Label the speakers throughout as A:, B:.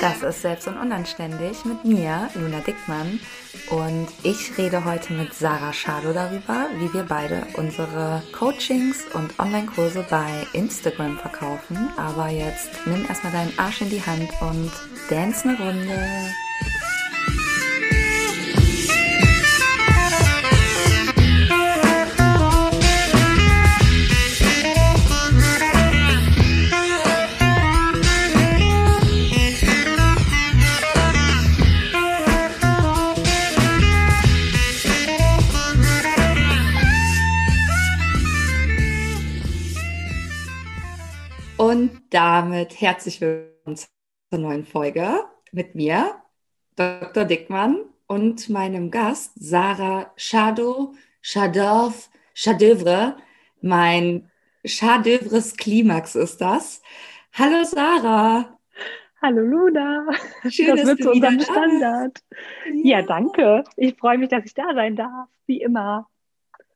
A: Das ist Selbst und Unanständig mit mir, Luna Dickmann. Und ich rede heute mit Sarah Schado darüber, wie wir beide unsere Coachings und Online-Kurse bei Instagram verkaufen. Aber jetzt nimm erstmal deinen Arsch in die Hand und dance eine Runde. Damit herzlich willkommen zur neuen Folge mit mir, Dr. Dickmann und meinem Gast Sarah Shadow, Shadov, Chadevre. Mein Chadevres Klimax ist das. Hallo Sarah.
B: Hallo Luna. Schön, das wird zu unserem Standard. Ja. ja, danke. Ich freue mich, dass ich da sein darf, wie immer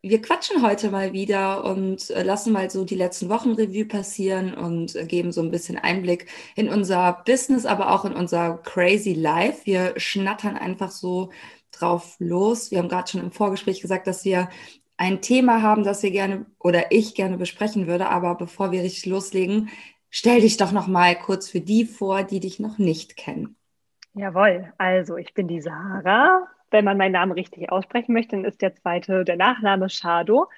A: wir quatschen heute mal wieder und äh, lassen mal so die letzten Wochen Revue passieren und äh, geben so ein bisschen Einblick in unser Business, aber auch in unser crazy Life. Wir schnattern einfach so drauf los. Wir haben gerade schon im Vorgespräch gesagt, dass wir ein Thema haben, das wir gerne oder ich gerne besprechen würde. Aber bevor wir richtig loslegen, stell dich doch noch mal kurz für die vor, die dich noch nicht kennen.
B: Jawohl, also ich bin die Sarah, wenn man meinen Namen richtig aussprechen möchte, dann ist der zweite, der Nachname Shado.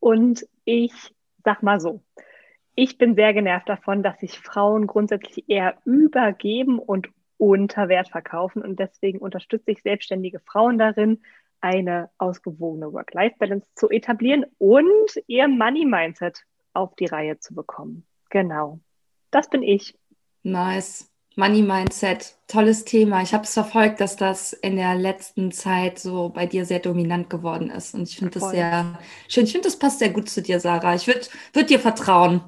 B: Und ich sag mal so, ich bin sehr genervt davon, dass sich Frauen grundsätzlich eher übergeben und unter Wert verkaufen. Und deswegen unterstütze ich selbstständige Frauen darin, eine ausgewogene Work-Life-Balance zu etablieren und ihr Money-Mindset auf die Reihe zu bekommen. Genau. Das bin ich.
A: Nice. Money Mindset, tolles Thema. Ich habe es verfolgt, dass das in der letzten Zeit so bei dir sehr dominant geworden ist. Und ich finde das sehr schön. Ich finde, das passt sehr gut zu dir, Sarah. Ich würde würd dir vertrauen.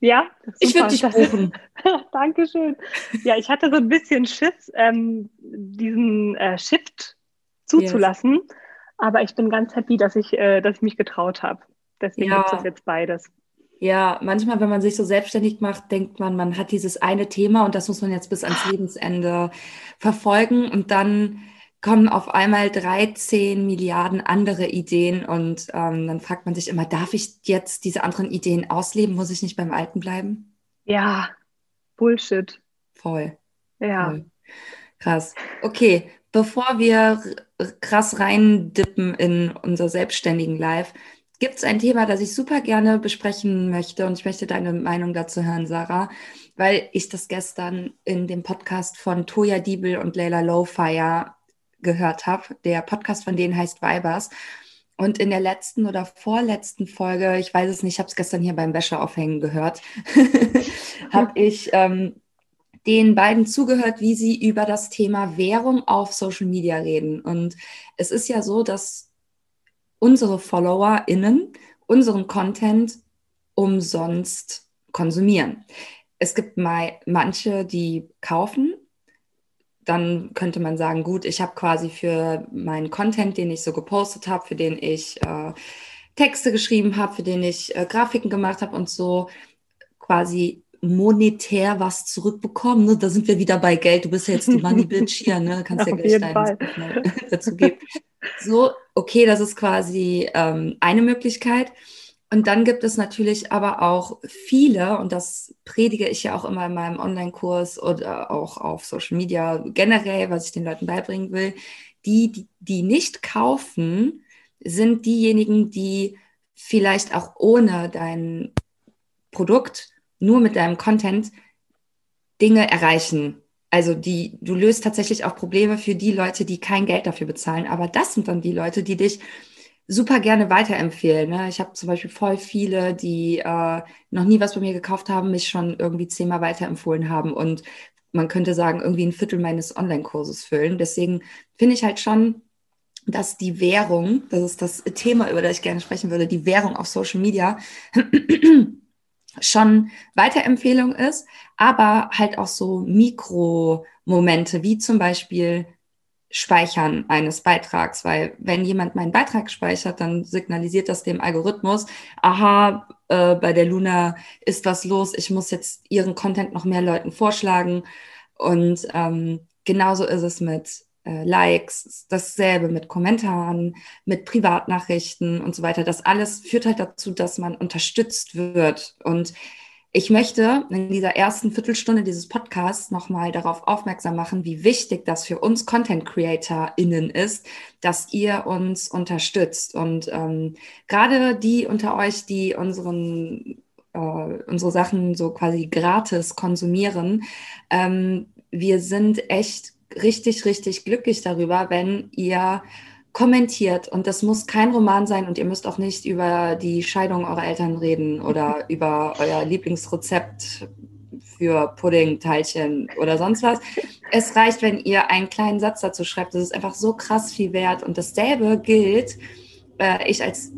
B: Ja,
A: ich würde dich buchen.
B: Dankeschön. Ja, ich hatte so ein bisschen Schiss, ähm, diesen äh, Shift zuzulassen. Yes. Aber ich bin ganz happy, dass ich, äh, dass ich mich getraut habe. Deswegen ja. gibt es jetzt beides.
A: Ja, manchmal, wenn man sich so selbstständig macht, denkt man, man hat dieses eine Thema und das muss man jetzt bis ans Lebensende verfolgen und dann kommen auf einmal 13 Milliarden andere Ideen und ähm, dann fragt man sich immer, darf ich jetzt diese anderen Ideen ausleben? Muss ich nicht beim Alten bleiben?
B: Ja, Bullshit.
A: Voll.
B: Ja. Voll.
A: Krass. Okay, bevor wir krass reindippen in unser selbstständigen Life, gibt es ein Thema, das ich super gerne besprechen möchte und ich möchte deine Meinung dazu hören, Sarah, weil ich das gestern in dem Podcast von Toya Diebel und Leila Lowfire gehört habe. Der Podcast von denen heißt Vibers. Und in der letzten oder vorletzten Folge, ich weiß es nicht, ich habe es gestern hier beim Wäscheaufhängen gehört, habe ich ähm, den beiden zugehört, wie sie über das Thema Währung auf Social Media reden. Und es ist ja so, dass unsere FollowerInnen unseren Content umsonst konsumieren. Es gibt mal manche, die kaufen. Dann könnte man sagen, gut, ich habe quasi für meinen Content, den ich so gepostet habe, für den ich äh, Texte geschrieben habe, für den ich äh, Grafiken gemacht habe und so quasi monetär was zurückbekommen. Ne? Da sind wir wieder bei Geld. Du bist ja jetzt die Money Bitch hier, ne? Kannst ja gleich deinen dazu geben. So, okay, das ist quasi ähm, eine Möglichkeit. Und dann gibt es natürlich aber auch viele, und das predige ich ja auch immer in meinem Online-Kurs oder auch auf Social Media generell, was ich den Leuten beibringen will, die, die, die nicht kaufen, sind diejenigen, die vielleicht auch ohne dein Produkt nur mit deinem Content Dinge erreichen. Also die, du löst tatsächlich auch Probleme für die Leute, die kein Geld dafür bezahlen. Aber das sind dann die Leute, die dich super gerne weiterempfehlen. Ne? Ich habe zum Beispiel voll viele, die äh, noch nie was bei mir gekauft haben, mich schon irgendwie zehnmal weiterempfohlen haben und man könnte sagen, irgendwie ein Viertel meines Online-Kurses füllen. Deswegen finde ich halt schon, dass die Währung, das ist das Thema, über das ich gerne sprechen würde, die Währung auf Social Media schon Weiterempfehlung ist, aber halt auch so Mikromomente, wie zum Beispiel Speichern eines Beitrags, weil wenn jemand meinen Beitrag speichert, dann signalisiert das dem Algorithmus, aha, äh, bei der Luna ist was los, ich muss jetzt ihren Content noch mehr Leuten vorschlagen. Und ähm, genauso ist es mit äh, Likes, dasselbe mit Kommentaren, mit Privatnachrichten und so weiter. Das alles führt halt dazu, dass man unterstützt wird. Und ich möchte in dieser ersten Viertelstunde dieses Podcasts nochmal darauf aufmerksam machen, wie wichtig das für uns Content CreatorInnen ist, dass ihr uns unterstützt. Und ähm, gerade die unter euch, die unseren, äh, unsere Sachen so quasi gratis konsumieren, ähm, wir sind echt richtig, richtig glücklich darüber, wenn ihr kommentiert. Und das muss kein Roman sein und ihr müsst auch nicht über die Scheidung eurer Eltern reden oder über euer Lieblingsrezept für Puddingteilchen oder sonst was. Es reicht, wenn ihr einen kleinen Satz dazu schreibt. Das ist einfach so krass viel wert. Und dasselbe gilt, äh, ich als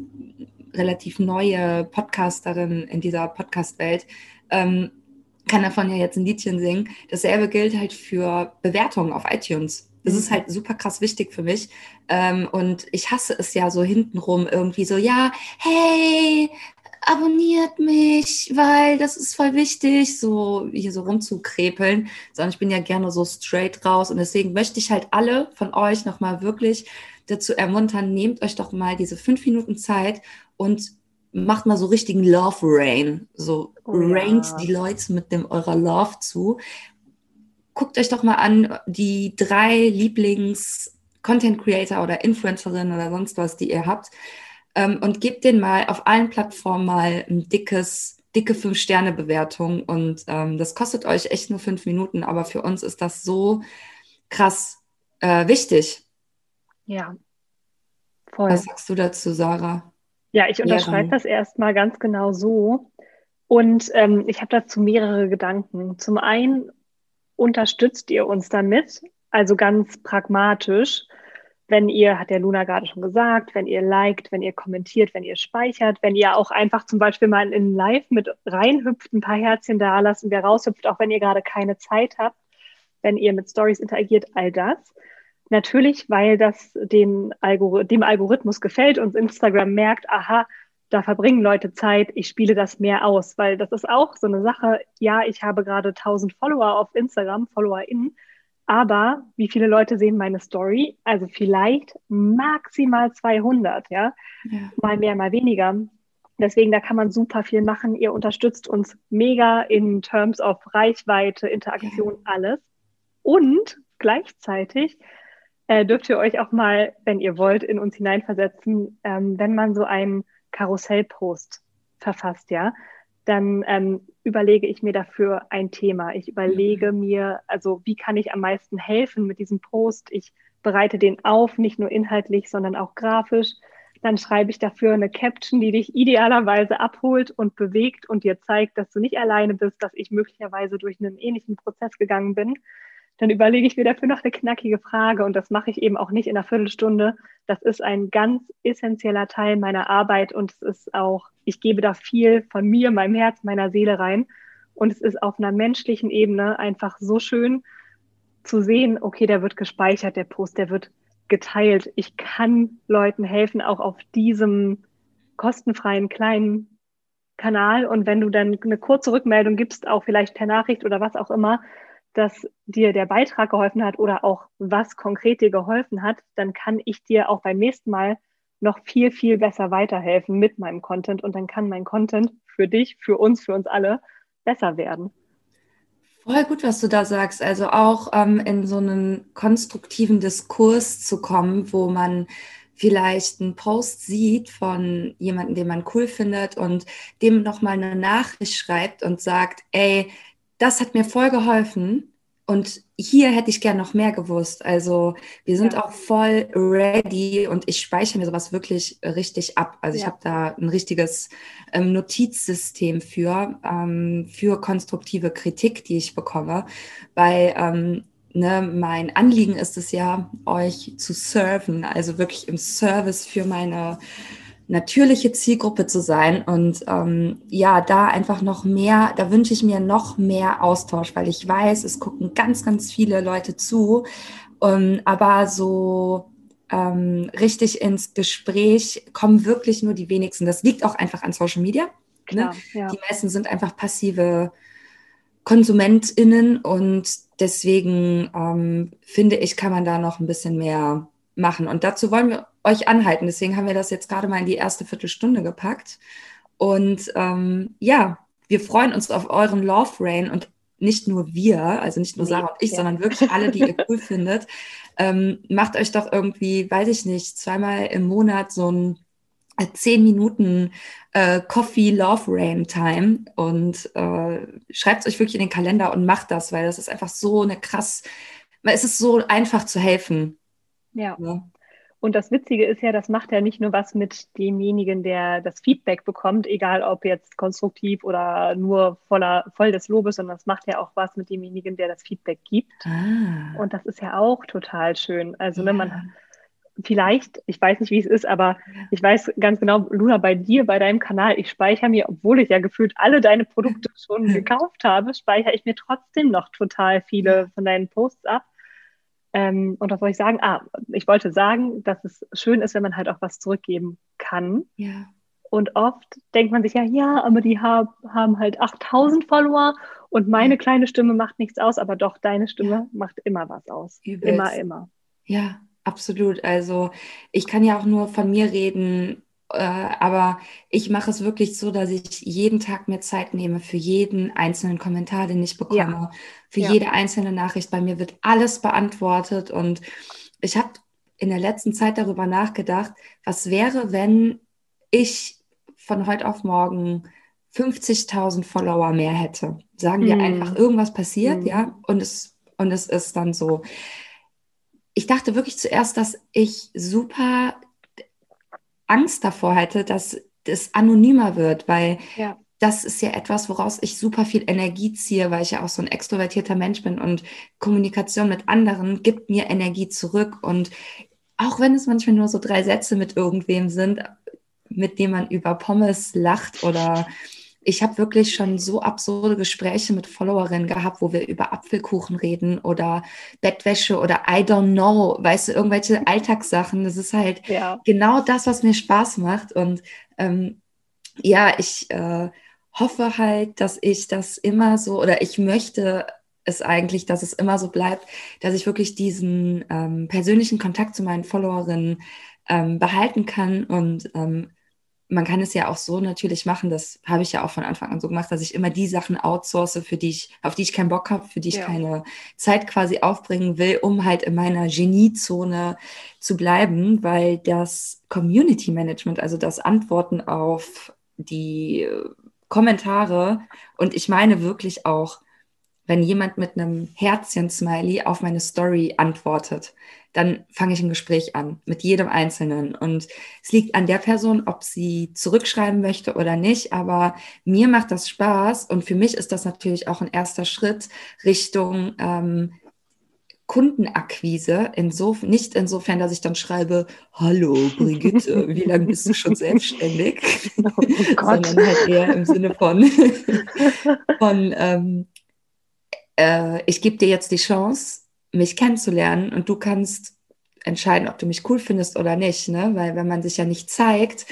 A: relativ neue Podcasterin in dieser Podcast-Welt, ähm, kann davon ja jetzt ein Liedchen singen. Dasselbe gilt halt für Bewertungen auf iTunes. Das ist mhm. halt super krass wichtig für mich. Ähm, und ich hasse es ja so hintenrum irgendwie so, ja, hey, abonniert mich, weil das ist voll wichtig, so hier so rumzukrepeln, sondern ich bin ja gerne so straight raus und deswegen möchte ich halt alle von euch nochmal wirklich dazu ermuntern, nehmt euch doch mal diese fünf Minuten Zeit und macht mal so richtigen Love Rain. So oh, raint ja. die Leute mit dem eurer Love zu. Guckt euch doch mal an, die drei Lieblings-Content Creator oder Influencerinnen oder sonst was, die ihr habt. Ähm, und gebt denen mal auf allen Plattformen mal ein dickes, dicke Fünf-Sterne-Bewertung. Und ähm, das kostet euch echt nur fünf Minuten, aber für uns ist das so krass äh, wichtig.
B: Ja.
A: Voll. Was sagst du dazu, Sarah?
B: Ja, ich unterschreibe das erstmal ganz genau so. Und ähm, ich habe dazu mehrere Gedanken. Zum einen unterstützt ihr uns damit, also ganz pragmatisch, wenn ihr, hat der Luna gerade schon gesagt, wenn ihr liked, wenn ihr kommentiert, wenn ihr speichert, wenn ihr auch einfach zum Beispiel mal in Live mit reinhüpft, ein paar Herzchen da lasst und wer raushüpft, auch wenn ihr gerade keine Zeit habt, wenn ihr mit Stories interagiert, all das. Natürlich, weil das den Algor dem Algorithmus gefällt und Instagram merkt, aha, da verbringen Leute Zeit, ich spiele das mehr aus, weil das ist auch so eine Sache, ja, ich habe gerade 1000 Follower auf Instagram, FollowerInnen, aber wie viele Leute sehen meine Story? Also vielleicht maximal 200, ja, ja. mal mehr, mal weniger. Deswegen, da kann man super viel machen. Ihr unterstützt uns mega in Terms of Reichweite, Interaktion, ja. alles. Und gleichzeitig äh, dürft ihr euch auch mal, wenn ihr wollt, in uns hineinversetzen, ähm, wenn man so einen Karussellpost verfasst, ja, dann ähm, überlege ich mir dafür ein Thema. Ich überlege mhm. mir, also wie kann ich am meisten helfen mit diesem Post? Ich bereite den auf, nicht nur inhaltlich, sondern auch grafisch. Dann schreibe ich dafür eine Caption, die dich idealerweise abholt und bewegt und dir zeigt, dass du nicht alleine bist, dass ich möglicherweise durch einen ähnlichen Prozess gegangen bin dann überlege ich mir dafür noch eine knackige Frage und das mache ich eben auch nicht in einer Viertelstunde. Das ist ein ganz essentieller Teil meiner Arbeit und es ist auch, ich gebe da viel von mir, meinem Herz, meiner Seele rein und es ist auf einer menschlichen Ebene einfach so schön zu sehen, okay, der wird gespeichert, der Post, der wird geteilt. Ich kann Leuten helfen, auch auf diesem kostenfreien kleinen Kanal. Und wenn du dann eine kurze Rückmeldung gibst, auch vielleicht per Nachricht oder was auch immer, dass dir der Beitrag geholfen hat oder auch was konkret dir geholfen hat, dann kann ich dir auch beim nächsten Mal noch viel, viel besser weiterhelfen mit meinem Content und dann kann mein Content für dich, für uns, für uns alle besser werden.
A: Voll gut, was du da sagst. Also auch ähm, in so einen konstruktiven Diskurs zu kommen, wo man vielleicht einen Post sieht von jemandem, den man cool findet und dem nochmal eine Nachricht schreibt und sagt, ey, das hat mir voll geholfen. Und hier hätte ich gern noch mehr gewusst. Also wir sind ja. auch voll ready und ich speichere mir sowas wirklich richtig ab. Also ja. ich habe da ein richtiges ähm, Notizsystem für, ähm, für konstruktive Kritik, die ich bekomme. Weil ähm, ne, mein Anliegen ist es ja, euch zu serven, also wirklich im Service für meine natürliche Zielgruppe zu sein. Und ähm, ja, da einfach noch mehr, da wünsche ich mir noch mehr Austausch, weil ich weiß, es gucken ganz, ganz viele Leute zu. Um, ähm, aber so ähm, richtig ins Gespräch kommen wirklich nur die wenigsten. Das liegt auch einfach an Social Media. Ne? Klar, ne? ja. Die meisten sind einfach passive KonsumentInnen und deswegen ähm, finde ich, kann man da noch ein bisschen mehr machen. Und dazu wollen wir euch anhalten. Deswegen haben wir das jetzt gerade mal in die erste Viertelstunde gepackt. Und ähm, ja, wir freuen uns auf euren Love Rain und nicht nur wir, also nicht nur Sarah und ich, ja. sondern wirklich alle, die ihr cool findet. Ähm, macht euch doch irgendwie, weiß ich nicht, zweimal im Monat so ein äh, zehn Minuten äh, Coffee Love Rain Time und äh, schreibt es euch wirklich in den Kalender und macht das, weil das ist einfach so eine krass, es ist so einfach zu helfen.
B: Ja. ja. Und das Witzige ist ja, das macht ja nicht nur was mit demjenigen, der das Feedback bekommt, egal ob jetzt konstruktiv oder nur voller, voll des Lobes, sondern das macht ja auch was mit demjenigen, der das Feedback gibt. Ah. Und das ist ja auch total schön. Also, ja. wenn man vielleicht, ich weiß nicht, wie es ist, aber ich weiß ganz genau, Luna, bei dir, bei deinem Kanal, ich speichere mir, obwohl ich ja gefühlt alle deine Produkte schon gekauft habe, speichere ich mir trotzdem noch total viele von deinen Posts ab ähm, und was soll ich sagen? Ah, ich wollte sagen, dass es schön ist, wenn man halt auch was zurückgeben kann.
A: Ja.
B: Und oft denkt man sich ja, ja, aber die hab, haben halt 8000 Follower und meine ja. kleine Stimme macht nichts aus, aber doch, deine Stimme ja. macht immer was aus. Übelst. Immer, immer.
A: Ja, absolut. Also ich kann ja auch nur von mir reden. Äh, aber ich mache es wirklich so, dass ich jeden Tag mir Zeit nehme für jeden einzelnen Kommentar, den ich bekomme, ja. für ja. jede einzelne Nachricht. Bei mir wird alles beantwortet und ich habe in der letzten Zeit darüber nachgedacht, was wäre, wenn ich von heute auf morgen 50.000 Follower mehr hätte. Sagen wir mm. einfach, irgendwas passiert, mm. ja, und es, und es ist dann so. Ich dachte wirklich zuerst, dass ich super Angst davor hätte, dass das anonymer wird, weil ja. das ist ja etwas, woraus ich super viel Energie ziehe, weil ich ja auch so ein extrovertierter Mensch bin und Kommunikation mit anderen gibt mir Energie zurück. Und auch wenn es manchmal nur so drei Sätze mit irgendwem sind, mit dem man über Pommes lacht oder ich habe wirklich schon so absurde Gespräche mit Followerinnen gehabt, wo wir über Apfelkuchen reden oder Bettwäsche oder I don't know, weißt du, irgendwelche Alltagssachen. Das ist halt ja. genau das, was mir Spaß macht. Und ähm, ja, ich äh, hoffe halt, dass ich das immer so oder ich möchte es eigentlich, dass es immer so bleibt, dass ich wirklich diesen ähm, persönlichen Kontakt zu meinen Followerinnen ähm, behalten kann und ähm, man kann es ja auch so natürlich machen, das habe ich ja auch von Anfang an so gemacht, dass ich immer die Sachen outsource, für die ich, auf die ich keinen Bock habe, für die ich ja. keine Zeit quasi aufbringen will, um halt in meiner Geniezone zu bleiben, weil das Community Management, also das Antworten auf die Kommentare und ich meine wirklich auch, wenn jemand mit einem Herzchen-Smiley auf meine Story antwortet dann fange ich ein Gespräch an mit jedem Einzelnen. Und es liegt an der Person, ob sie zurückschreiben möchte oder nicht. Aber mir macht das Spaß und für mich ist das natürlich auch ein erster Schritt Richtung ähm, Kundenakquise, insofern, nicht insofern, dass ich dann schreibe, hallo Brigitte, wie lange bist du schon selbstständig? Oh Sondern halt eher im Sinne von, von ähm, äh, ich gebe dir jetzt die Chance, mich kennenzulernen und du kannst entscheiden, ob du mich cool findest oder nicht, ne? Weil wenn man sich ja nicht zeigt,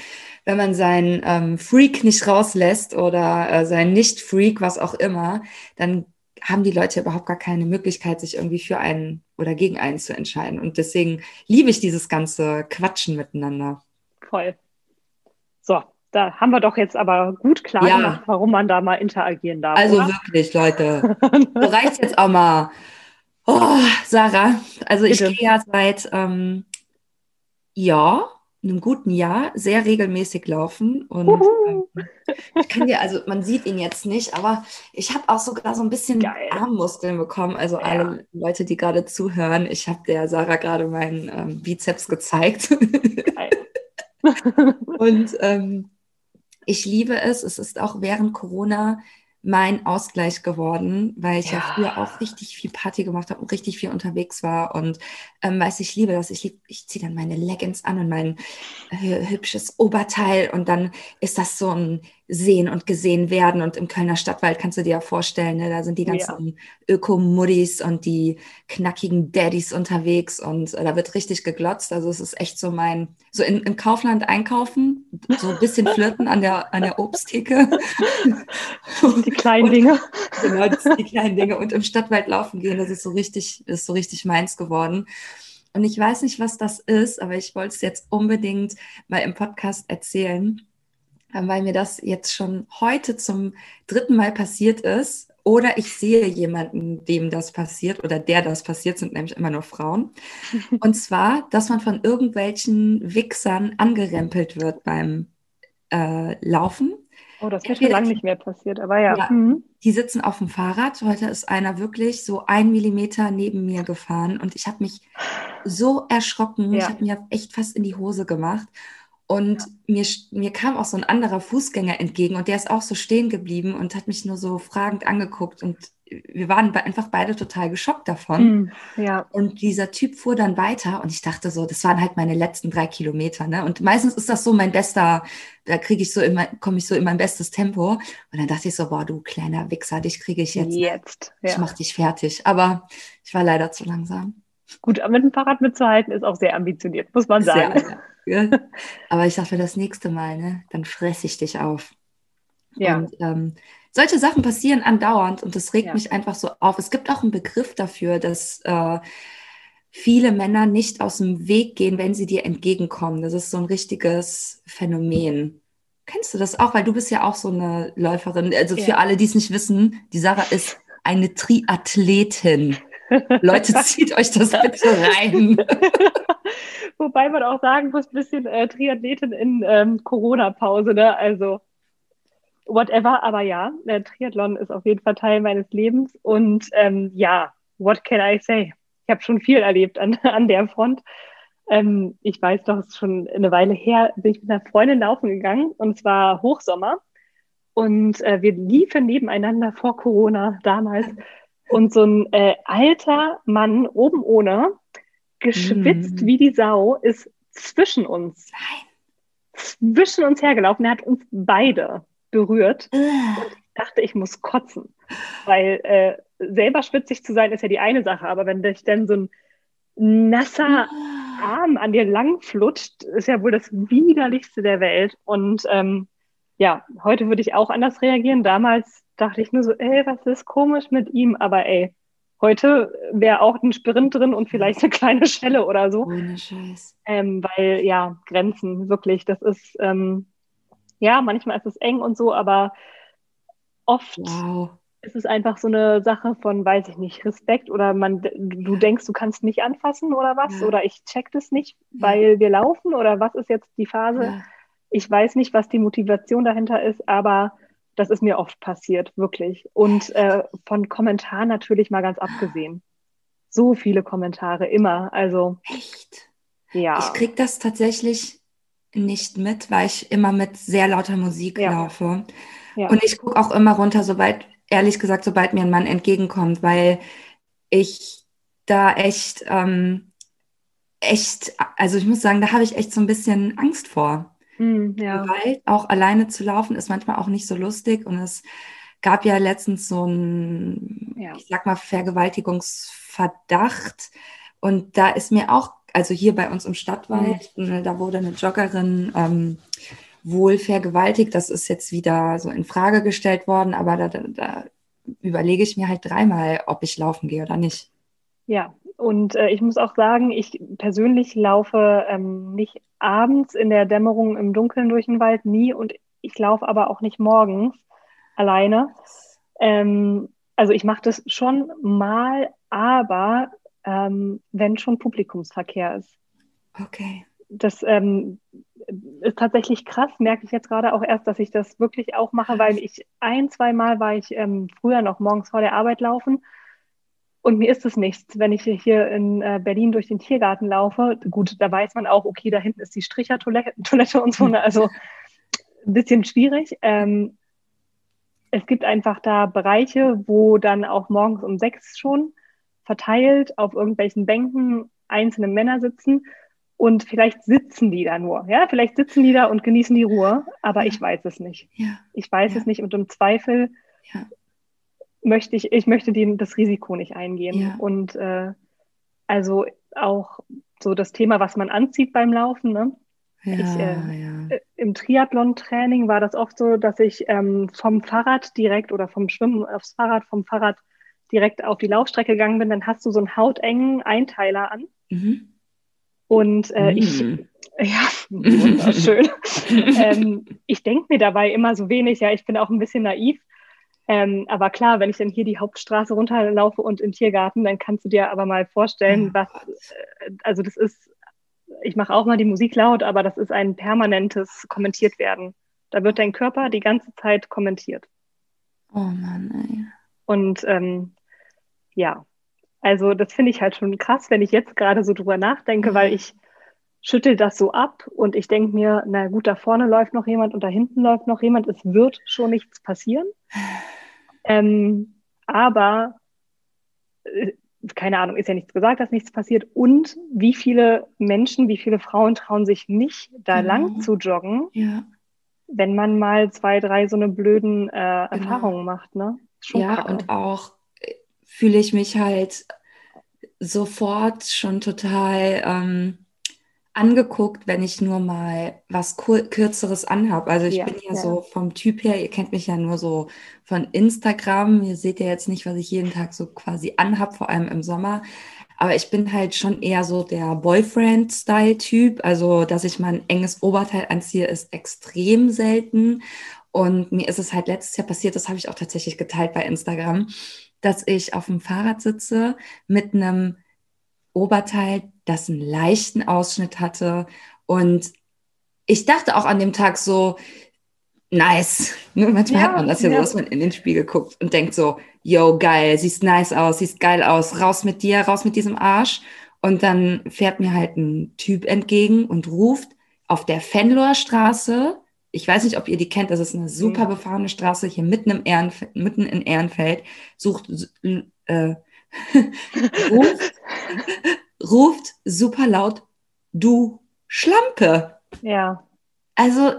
A: wenn man seinen ähm, Freak nicht rauslässt oder äh, seinen Nicht-Freak, was auch immer, dann haben die Leute überhaupt gar keine Möglichkeit, sich irgendwie für einen oder gegen einen zu entscheiden. Und deswegen liebe ich dieses ganze Quatschen miteinander.
B: Voll. So, da haben wir doch jetzt aber gut klar ja. gemacht, warum man da mal interagieren darf.
A: Also oder? wirklich, Leute. so reicht jetzt auch mal. Oh, Sarah, also Bitte. ich gehe ja seit ähm, ja, einem guten Jahr sehr regelmäßig laufen und ähm, ich kann dir, also man sieht ihn jetzt nicht, aber ich habe auch sogar so ein bisschen Geil. Armmuskeln bekommen. Also ja. alle Leute, die gerade zuhören, ich habe der Sarah gerade meinen ähm, Bizeps gezeigt. und ähm, ich liebe es. Es ist auch während Corona mein Ausgleich geworden, weil ich ja, ja früher auch richtig viel Party gemacht habe und richtig viel unterwegs war und ähm, weiß, ich liebe das. Ich, lieb, ich ziehe dann meine Leggings an und mein äh, hübsches Oberteil und dann ist das so ein Sehen und gesehen werden und im Kölner Stadtwald kannst du dir ja vorstellen, ne, da sind die ganzen ja. Öko-Muddis und die knackigen Daddys unterwegs und äh, da wird richtig geglotzt. Also es ist echt so mein, so in, im Kaufland einkaufen, so ein bisschen flirten an der, an der Obsttheke.
B: Die kleinen Dinge.
A: Genau, das sind die kleinen Dinge. Und im Stadtwald laufen gehen, das ist so richtig, ist so richtig meins geworden. Und ich weiß nicht, was das ist, aber ich wollte es jetzt unbedingt mal im Podcast erzählen, weil mir das jetzt schon heute zum dritten Mal passiert ist. Oder ich sehe jemanden, dem das passiert oder der das passiert, sind nämlich immer nur Frauen. Und zwar, dass man von irgendwelchen Wichsern angerempelt wird beim äh, Laufen.
B: Oh, das ist schon lange nicht mehr passiert, aber ja. ja mhm.
A: Die sitzen auf dem Fahrrad. Heute ist einer wirklich so ein Millimeter neben mir gefahren und ich habe mich so erschrocken. Ja. Ich habe mir echt fast in die Hose gemacht. Und ja. mir, mir kam auch so ein anderer Fußgänger entgegen und der ist auch so stehen geblieben und hat mich nur so fragend angeguckt. Und wir waren einfach beide total geschockt davon. Mm, ja. Und dieser Typ fuhr dann weiter und ich dachte so, das waren halt meine letzten drei Kilometer. Ne? Und meistens ist das so mein bester, da kriege ich so immer, komme ich so in mein bestes Tempo. Und dann dachte ich so, boah, du kleiner Wichser, dich kriege ich jetzt.
B: Jetzt.
A: Ja. Ich mach dich fertig. Aber ich war leider zu langsam.
B: Gut, mit dem Fahrrad mitzuhalten ist auch sehr ambitioniert, muss man sagen. Sehr,
A: ja. Aber ich dachte, das nächste Mal, ne, dann fresse ich dich auf. Ja. Und ähm, solche Sachen passieren andauernd und das regt ja. mich einfach so auf. Es gibt auch einen Begriff dafür, dass äh, viele Männer nicht aus dem Weg gehen, wenn sie dir entgegenkommen. Das ist so ein richtiges Phänomen. Kennst du das auch? Weil du bist ja auch so eine Läuferin. Also für alle, die es nicht wissen, die Sarah ist eine Triathletin. Leute, zieht euch das bitte rein.
B: Wobei man auch sagen muss, ein bisschen äh, Triathletin in ähm, Corona-Pause, ne? Also whatever, aber ja, äh, Triathlon ist auf jeden Fall Teil meines Lebens und ähm, ja, what can I say? Ich habe schon viel erlebt an, an der Front. Ähm, ich weiß doch, es ist schon eine Weile her, bin ich mit einer Freundin laufen gegangen und zwar Hochsommer und äh, wir liefen nebeneinander vor Corona damals und so ein äh, alter Mann oben ohne, geschwitzt mm. wie die Sau, ist zwischen uns. Nein. Zwischen uns hergelaufen. Er hat uns beide berührt. Und ich dachte, ich muss kotzen. Weil äh, selber schwitzig zu sein, ist ja die eine Sache. Aber wenn dich dann so ein nasser. Arm an dir langflutscht, ist ja wohl das widerlichste der Welt. Und ähm, ja, heute würde ich auch anders reagieren. Damals dachte ich nur so, ey, was ist komisch mit ihm? Aber ey, heute wäre auch ein Sprint drin und vielleicht eine kleine Schelle oder so. Ohne Scheiß. Ähm, weil ja, Grenzen, wirklich, das ist, ähm, ja, manchmal ist es eng und so, aber oft wow. ist es einfach so eine Sache von, weiß ich nicht, Respekt oder man, du denkst, du kannst mich anfassen oder was ja. oder ich check das nicht, weil ja. wir laufen oder was ist jetzt die Phase? Ja. Ich weiß nicht, was die Motivation dahinter ist, aber das ist mir oft passiert, wirklich. Und äh, von Kommentaren natürlich mal ganz abgesehen. So viele Kommentare, immer. Also.
A: Echt? Ja. Ich kriege das tatsächlich nicht mit, weil ich immer mit sehr lauter Musik ja. laufe. Ja. Und ich gucke auch immer runter, sobald, ehrlich gesagt, sobald mir ein Mann entgegenkommt, weil ich da echt, ähm, echt, also ich muss sagen, da habe ich echt so ein bisschen Angst vor. Mm, ja. Wald auch alleine zu laufen ist manchmal auch nicht so lustig und es gab ja letztens so ein, ja. ich sag mal, Vergewaltigungsverdacht und da ist mir auch, also hier bei uns im Stadtwald, mhm. da wurde eine Joggerin ähm, wohl vergewaltigt. Das ist jetzt wieder so in Frage gestellt worden, aber da, da, da überlege ich mir halt dreimal, ob ich laufen gehe oder nicht.
B: Ja, und äh, ich muss auch sagen, ich persönlich laufe ähm, nicht abends in der Dämmerung im Dunkeln durch den Wald, nie. Und ich laufe aber auch nicht morgens alleine. Ähm, also ich mache das schon mal, aber ähm, wenn schon Publikumsverkehr ist.
A: Okay.
B: Das ähm, ist tatsächlich krass, merke ich jetzt gerade auch erst, dass ich das wirklich auch mache, weil ich ein, zwei Mal war ich ähm, früher noch morgens vor der Arbeit laufen und mir ist es nichts, wenn ich hier in äh, Berlin durch den Tiergarten laufe. Gut, da weiß man auch, okay, da hinten ist die Strichertoilette und so, ne? also ein bisschen schwierig. Ähm, es gibt einfach da Bereiche, wo dann auch morgens um sechs schon verteilt auf irgendwelchen Bänken einzelne Männer sitzen und vielleicht sitzen die da nur. Ja, vielleicht sitzen die da und genießen die Ruhe, aber ja. ich weiß es nicht. Ja. Ich weiß ja. es nicht und im Zweifel möchte ich, ich möchte die, das Risiko nicht eingehen. Ja. Und äh, also auch so das Thema, was man anzieht beim Laufen, ne? Ja, ich, äh, ja. Äh, Im Triathlon-Training war das oft so, dass ich ähm, vom Fahrrad direkt oder vom Schwimmen aufs Fahrrad, vom Fahrrad direkt auf die Laufstrecke gegangen bin. Dann hast du so einen hautengen Einteiler an. Mhm. Und äh, mhm. ich, ja, wunderschön. ähm, ich denke mir dabei immer so wenig, ja, ich bin auch ein bisschen naiv. Ähm, aber klar, wenn ich dann hier die Hauptstraße runterlaufe und im Tiergarten, dann kannst du dir aber mal vorstellen, was, äh, also das ist ich mache auch mal die Musik laut, aber das ist ein permanentes kommentiert werden. Da wird dein Körper die ganze Zeit kommentiert.
A: Oh Mann, ey.
B: Und ähm, ja, also das finde ich halt schon krass, wenn ich jetzt gerade so drüber nachdenke, mhm. weil ich schüttel das so ab und ich denke mir, na gut, da vorne läuft noch jemand und da hinten läuft noch jemand, es wird schon nichts passieren. Ähm, aber äh, keine Ahnung, ist ja nichts gesagt, dass nichts passiert. Und wie viele Menschen, wie viele Frauen trauen sich nicht, da genau. lang zu joggen, ja. wenn man mal zwei, drei so eine blöden äh, genau. Erfahrungen macht. Ne?
A: ja, kacke. und auch äh, fühle ich mich halt sofort schon total ähm, angeguckt, wenn ich nur mal was Kürzeres anhabe. Also ich ja, bin ja, ja, so vom Typ her, ihr kennt mich ja nur so von Instagram. Ihr seht ja jetzt nicht, was ich jeden Tag so quasi anhab, vor allem im Sommer. Aber ich bin halt schon eher so der Boyfriend-Style-Typ. Also, dass ich mal ein enges Oberteil anziehe, ist extrem selten. Und mir ist es halt letztes Jahr passiert, das habe ich auch tatsächlich geteilt bei Instagram, dass ich auf dem Fahrrad sitze mit einem Oberteil, das einen leichten Ausschnitt hatte. Und ich dachte auch an dem Tag so, nice. Ne, manchmal ja, hat man das ja, ja, so, dass man in den Spiegel guckt und denkt so, yo, geil, siehst nice aus, siehst geil aus, raus mit dir, raus mit diesem Arsch. Und dann fährt mir halt ein Typ entgegen und ruft auf der Fenloer Straße, ich weiß nicht, ob ihr die kennt, das ist eine super befahrene Straße hier mitten, im Ehrenf mitten in Ehrenfeld, sucht, äh, ruft, ruft super laut, du Schlampe.
B: Ja.
A: Also,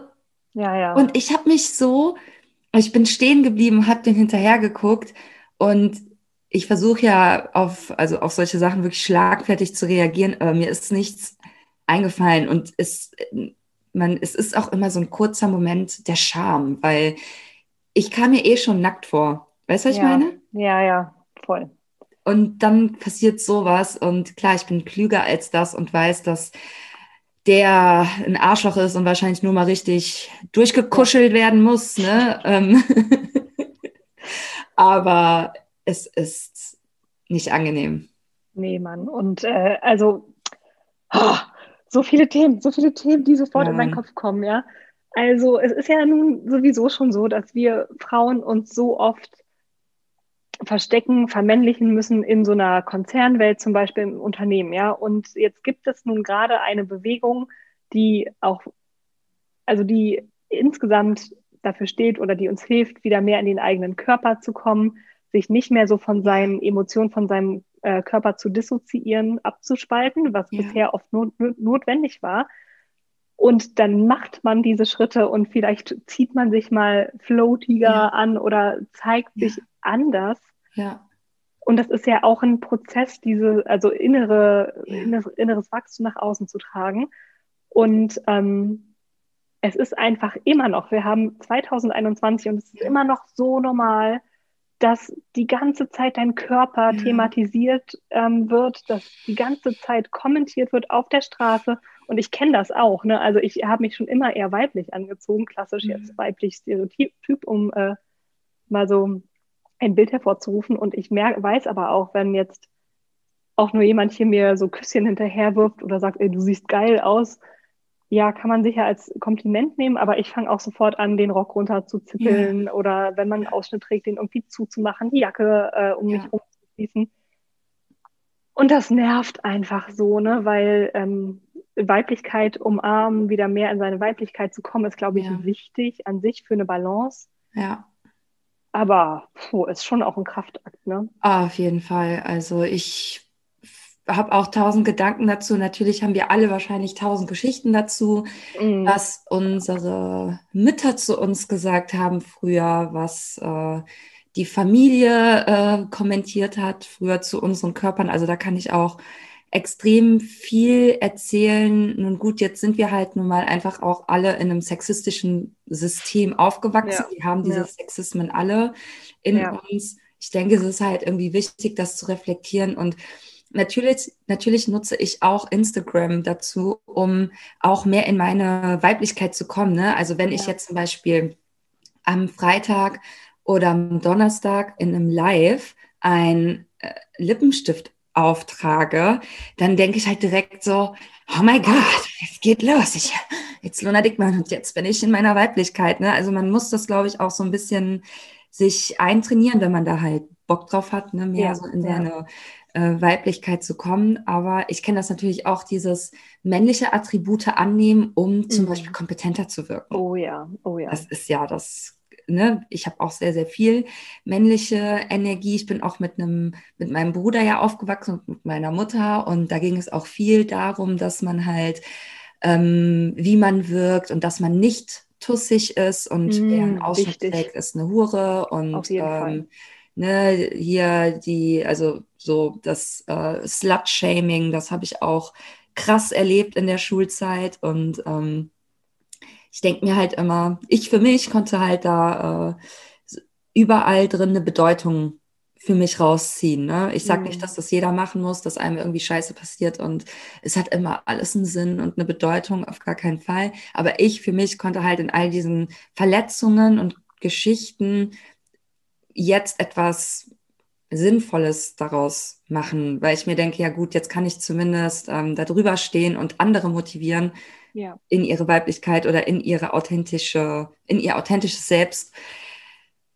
A: ja, ja. Und ich habe mich so, ich bin stehen geblieben, habe den hinterher geguckt und ich versuche ja auf, also auf solche Sachen wirklich schlagfertig zu reagieren, aber mir ist nichts eingefallen und es, man, es ist auch immer so ein kurzer Moment der Scham, weil ich kam mir eh schon nackt vor. Weißt du, was
B: ja.
A: ich meine?
B: Ja, ja, voll.
A: Und dann passiert sowas. Und klar, ich bin klüger als das und weiß, dass der ein Arschloch ist und wahrscheinlich nur mal richtig durchgekuschelt werden muss. Ne? Ähm, aber es ist nicht angenehm.
B: Nee, Mann. Und äh, also oh, so viele Themen, so viele Themen, die sofort ja. in meinen Kopf kommen, ja. Also es ist ja nun sowieso schon so, dass wir Frauen uns so oft verstecken, vermännlichen müssen in so einer Konzernwelt, zum Beispiel im Unternehmen, ja. Und jetzt gibt es nun gerade eine Bewegung, die auch, also die insgesamt dafür steht oder die uns hilft, wieder mehr in den eigenen Körper zu kommen, sich nicht mehr so von seinen Emotionen, von seinem äh, Körper zu dissoziieren, abzuspalten, was ja. bisher oft not notwendig war. Und dann macht man diese Schritte und vielleicht zieht man sich mal floatiger ja. an oder zeigt ja. sich anders.
A: Ja.
B: Und das ist ja auch ein Prozess, diese, also innere, ja. inneres, inneres Wachstum nach außen zu tragen. Und ähm, es ist einfach immer noch, wir haben 2021 und es ist immer noch so normal, dass die ganze Zeit dein Körper ja. thematisiert ähm, wird, dass die ganze Zeit kommentiert wird auf der Straße. Und ich kenne das auch. Ne? Also ich habe mich schon immer eher weiblich angezogen, klassisch mhm. jetzt weiblich Stereotyp, um äh, mal so ein Bild hervorzurufen. Und ich merke, weiß aber auch, wenn jetzt auch nur jemand hier mir so Küsschen hinterherwirft oder sagt, ey, du siehst geil aus, ja, kann man sicher als Kompliment nehmen, aber ich fange auch sofort an, den Rock runter zu zippeln ja. oder wenn man einen Ausschnitt trägt, den irgendwie zuzumachen, die Jacke äh, um ja. mich rumzuschließen. Und das nervt einfach so, ne, weil ähm, Weiblichkeit umarmen, wieder mehr in seine Weiblichkeit zu kommen, ist, glaube ich, ja. wichtig an sich für eine Balance.
A: Ja.
B: Aber puh, ist schon auch ein Kraftakt, ne?
A: Ah, auf jeden Fall. Also ich habe auch tausend Gedanken dazu. Natürlich haben wir alle wahrscheinlich tausend Geschichten dazu, mm. was unsere Mütter zu uns gesagt haben früher, was äh, die Familie äh, kommentiert hat früher zu unseren Körpern. Also da kann ich auch extrem viel erzählen. Nun gut, jetzt sind wir halt nun mal einfach auch alle in einem sexistischen System aufgewachsen. Ja. Wir haben diese ja. Sexismen alle in ja. uns. Ich denke, es ist halt irgendwie wichtig, das zu reflektieren und natürlich, natürlich nutze ich auch Instagram dazu, um auch mehr in meine Weiblichkeit zu kommen. Ne? Also wenn ich jetzt zum Beispiel am Freitag oder am Donnerstag in einem Live ein äh, Lippenstift auftrage, dann denke ich halt direkt so, oh mein Gott, es geht los. Ich, jetzt Luna Dickmann und jetzt bin ich in meiner Weiblichkeit. Ne? Also man muss das, glaube ich, auch so ein bisschen sich eintrainieren, wenn man da halt Bock drauf hat, ne? mehr ja, so in seine äh, Weiblichkeit zu kommen. Aber ich kenne das natürlich auch, dieses männliche Attribute annehmen, um zum mhm. Beispiel kompetenter zu wirken.
B: Oh ja, oh ja.
A: Das ist ja das Ne, ich habe auch sehr, sehr viel männliche Energie. Ich bin auch mit einem, mit meinem Bruder ja aufgewachsen und mit meiner Mutter. Und da ging es auch viel darum, dass man halt, ähm, wie man wirkt und dass man nicht tussig ist und mm, wer einen Ausschnitt trägt, ist eine Hure. Und ähm, ne, hier die, also so das äh, Slut-Shaming, das habe ich auch krass erlebt in der Schulzeit und ähm, ich denke mir halt immer, ich für mich konnte halt da äh, überall drin eine Bedeutung für mich rausziehen. Ne? Ich sage mhm. nicht, dass das jeder machen muss, dass einem irgendwie Scheiße passiert und es hat immer alles einen Sinn und eine Bedeutung, auf gar keinen Fall. Aber ich für mich konnte halt in all diesen Verletzungen und Geschichten jetzt etwas Sinnvolles daraus machen, weil ich mir denke, ja gut, jetzt kann ich zumindest ähm, da drüber stehen und andere motivieren, ja. in ihre Weiblichkeit oder in ihre authentische, in ihr authentisches Selbst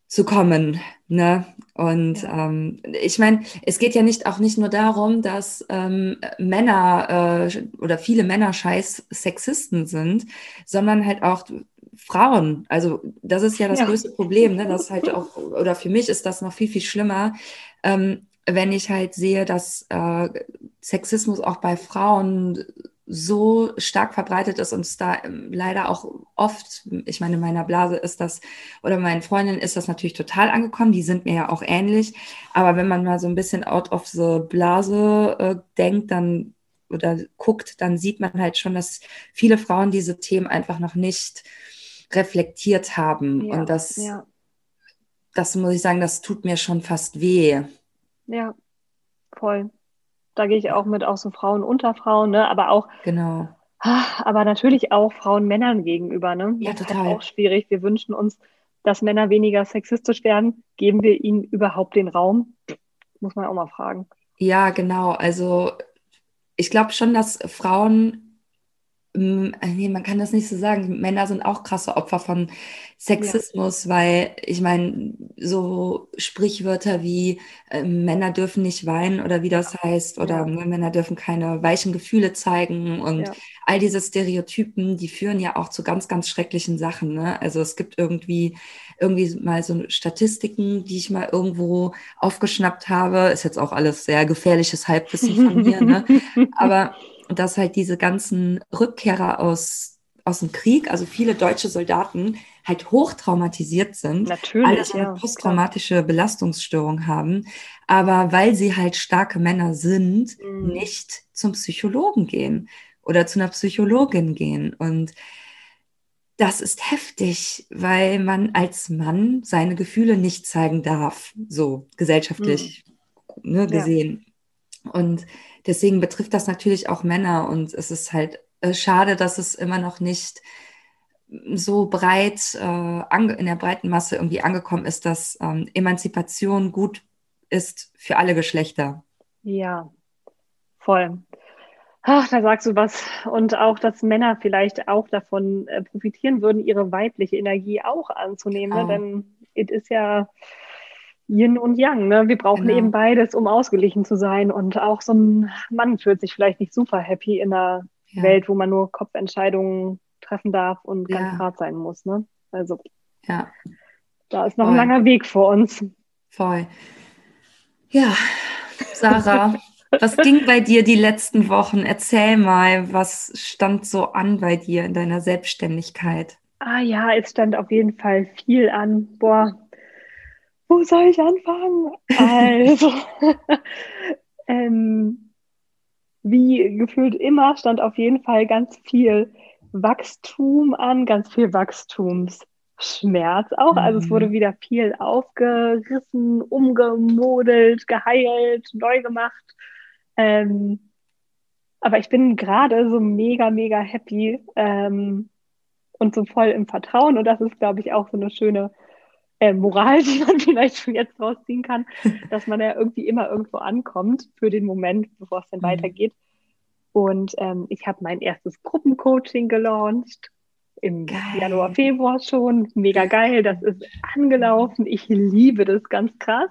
A: zu kommen. Ne? Und ja. ähm, ich meine, es geht ja nicht auch nicht nur darum, dass ähm, Männer äh, oder viele Männer scheiß Sexisten sind, sondern halt auch Frauen. Also das ist ja das ja. größte Problem, ne? Das halt auch, oder für mich ist das noch viel, viel schlimmer, ähm, wenn ich halt sehe, dass äh, Sexismus auch bei Frauen so stark verbreitet ist und es da ähm, leider auch oft, ich meine, in meiner Blase ist das, oder meinen Freundinnen ist das natürlich total angekommen, die sind mir ja auch ähnlich, aber wenn man mal so ein bisschen out of the Blase äh, denkt, dann oder guckt, dann sieht man halt schon, dass viele Frauen diese Themen einfach noch nicht reflektiert haben. Ja, und das, ja. das muss ich sagen, das tut mir schon fast weh.
B: Ja, voll. Da gehe ich auch mit, auch so Frauen unter Frauen, ne? aber auch.
A: Genau.
B: Aber natürlich auch Frauen Männern gegenüber. Ne?
A: Ja,
B: das
A: total. ist
B: halt auch schwierig. Wir wünschen uns, dass Männer weniger sexistisch werden. Geben wir ihnen überhaupt den Raum? Muss man auch mal fragen.
A: Ja, genau. Also ich glaube schon, dass Frauen nee, man kann das nicht so sagen. Männer sind auch krasse Opfer von Sexismus, ja. weil ich meine, so Sprichwörter wie äh, Männer dürfen nicht weinen oder wie das heißt, oder ja. ne, Männer dürfen keine weichen Gefühle zeigen und ja. all diese Stereotypen, die führen ja auch zu ganz, ganz schrecklichen Sachen. Ne? Also es gibt irgendwie irgendwie mal so Statistiken, die ich mal irgendwo aufgeschnappt habe. Ist jetzt auch alles sehr gefährliches Halbwissen von mir, ne? Aber dass halt diese ganzen Rückkehrer aus, aus dem Krieg, also viele deutsche Soldaten, halt hochtraumatisiert sind.
B: Natürlich.
A: Alle so eine ja, posttraumatische klar. Belastungsstörung haben. Aber weil sie halt starke Männer sind, mhm. nicht zum Psychologen gehen oder zu einer Psychologin gehen. Und das ist heftig, weil man als Mann seine Gefühle nicht zeigen darf, so gesellschaftlich mhm. ne, gesehen. Ja. Und deswegen betrifft das natürlich auch Männer und es ist halt äh, schade, dass es immer noch nicht so breit äh, in der breiten Masse irgendwie angekommen ist, dass ähm, Emanzipation gut ist für alle Geschlechter.
B: Ja, voll. Ach, da sagst du was. Und auch, dass Männer vielleicht auch davon äh, profitieren würden, ihre weibliche Energie auch anzunehmen. Ne? Denn es ist ja Yin und Yang. Ne? Wir brauchen genau. eben beides, um ausgeglichen zu sein. Und auch so ein Mann fühlt sich vielleicht nicht super happy in einer ja. Welt, wo man nur Kopfentscheidungen treffen darf und ja. ganz hart sein muss. Ne? Also,
A: ja.
B: da ist noch Voll. ein langer Weg vor uns.
A: Voll. Ja, Sarah, was ging bei dir die letzten Wochen? Erzähl mal, was stand so an bei dir in deiner Selbstständigkeit?
B: Ah ja, es stand auf jeden Fall viel an. Boah, wo soll ich anfangen? Also, ähm, wie gefühlt immer stand auf jeden Fall ganz viel Wachstum an, ganz viel Wachstumsschmerz auch. Also es wurde mhm. wieder viel aufgerissen, umgemodelt, geheilt, neu gemacht. Ähm, aber ich bin gerade so mega, mega happy ähm, und so voll im Vertrauen. Und das ist, glaube ich, auch so eine schöne äh, Moral, die man vielleicht schon jetzt rausziehen kann, dass man ja irgendwie immer irgendwo ankommt für den Moment, bevor es dann mhm. weitergeht. Und ähm, ich habe mein erstes Gruppencoaching gelauncht im geil. Januar, Februar schon. Mega geil, das ist angelaufen. Ich liebe das ganz krass.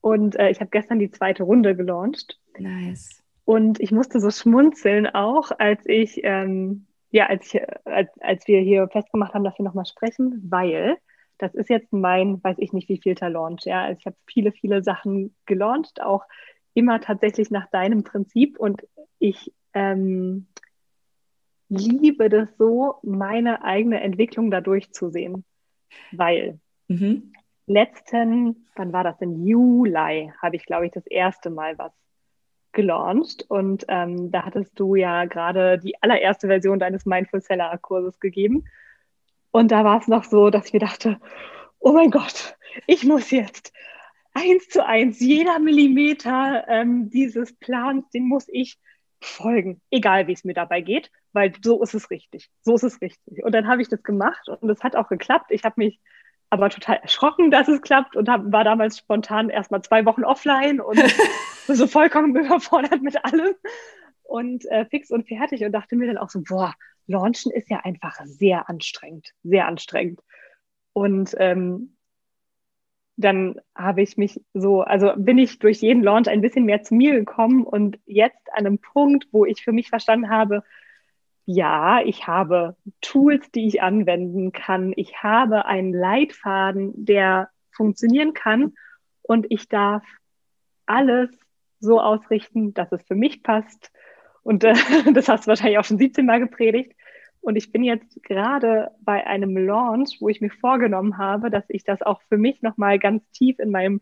B: Und äh, ich habe gestern die zweite Runde gelauncht.
A: Nice.
B: Und ich musste so schmunzeln auch, als ich, ähm, ja, als, ich, als, als wir hier festgemacht haben, dass wir nochmal sprechen, weil das ist jetzt mein, weiß ich nicht, wie vielter Launch. Ja, also ich habe viele, viele Sachen gelauncht, auch immer tatsächlich nach deinem Prinzip. Und ich ähm, liebe das so, meine eigene Entwicklung dadurch zu sehen. Weil mhm. letzten, wann war das? Im Juli habe ich, glaube ich, das erste Mal was gelauncht. Und ähm, da hattest du ja gerade die allererste Version deines Mindful Seller Kurses gegeben. Und da war es noch so, dass ich mir dachte, oh mein Gott, ich muss jetzt eins zu eins, jeder Millimeter ähm, dieses Plans, den muss ich folgen, egal wie es mir dabei geht, weil so ist es richtig. So ist es richtig. Und dann habe ich das gemacht und es hat auch geklappt. Ich habe mich aber total erschrocken, dass es klappt und hab, war damals spontan erstmal zwei Wochen offline und so vollkommen überfordert mit allem und äh, fix und fertig und dachte mir dann auch so, boah, Launchen ist ja einfach sehr anstrengend, sehr anstrengend. Und ähm, dann habe ich mich so, also bin ich durch jeden Launch ein bisschen mehr zu mir gekommen und jetzt an einem Punkt, wo ich für mich verstanden habe, ja, ich habe Tools, die ich anwenden kann. Ich habe einen Leitfaden, der funktionieren kann und ich darf alles so ausrichten, dass es für mich passt, und äh, das hast du wahrscheinlich auch schon 17 Mal gepredigt. Und ich bin jetzt gerade bei einem Launch, wo ich mir vorgenommen habe, dass ich das auch für mich nochmal ganz tief in meinem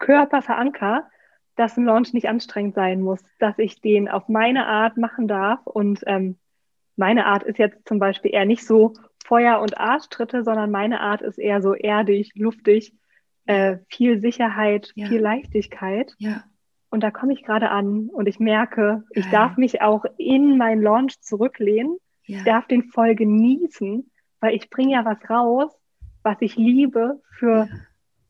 B: Körper verankere, dass ein Launch nicht anstrengend sein muss, dass ich den auf meine Art machen darf. Und ähm, meine Art ist jetzt zum Beispiel eher nicht so Feuer- und Arschtritte, sondern meine Art ist eher so erdig, luftig, äh, viel Sicherheit, ja. viel Leichtigkeit.
A: Ja.
B: Und da komme ich gerade an und ich merke, ich darf mich auch in mein Launch zurücklehnen. Ja. Ich darf den voll genießen, weil ich bringe ja was raus, was ich liebe für ja.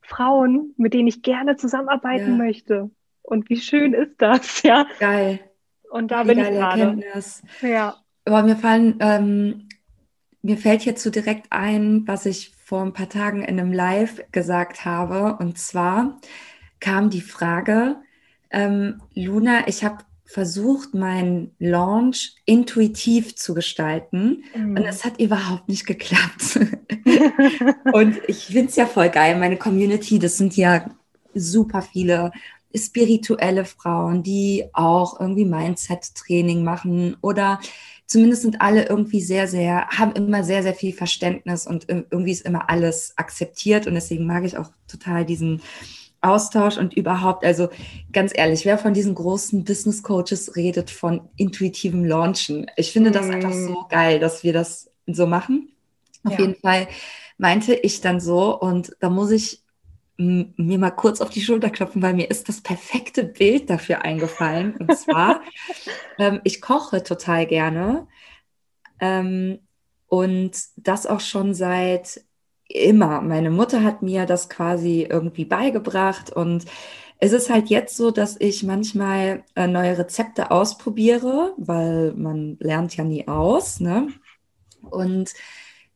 B: Frauen, mit denen ich gerne zusammenarbeiten ja. möchte. Und wie schön ist das, ja?
A: Geil.
B: Und da wie bin ich gerade. Erkenntnis.
A: Ja. Aber mir fallen, ähm, mir fällt jetzt so direkt ein, was ich vor ein paar Tagen in einem Live gesagt habe. Und zwar kam die Frage, ähm, Luna, ich habe versucht, meinen Launch intuitiv zu gestalten mhm. und es hat überhaupt nicht geklappt. und ich finde es ja voll geil. Meine Community, das sind ja super viele spirituelle Frauen, die auch irgendwie Mindset-Training machen oder zumindest sind alle irgendwie sehr, sehr, haben immer sehr, sehr viel Verständnis und irgendwie ist immer alles akzeptiert und deswegen mag ich auch total diesen Austausch und überhaupt, also ganz ehrlich, wer von diesen großen Business Coaches redet von intuitivem Launchen? Ich finde das einfach so mm. geil, dass wir das so machen. Auf ja. jeden Fall meinte ich dann so und da muss ich mir mal kurz auf die Schulter klopfen, weil mir ist das perfekte Bild dafür eingefallen. Und zwar, ähm, ich koche total gerne ähm, und das auch schon seit immer. Meine Mutter hat mir das quasi irgendwie beigebracht und es ist halt jetzt so, dass ich manchmal äh, neue Rezepte ausprobiere, weil man lernt ja nie aus, ne? Und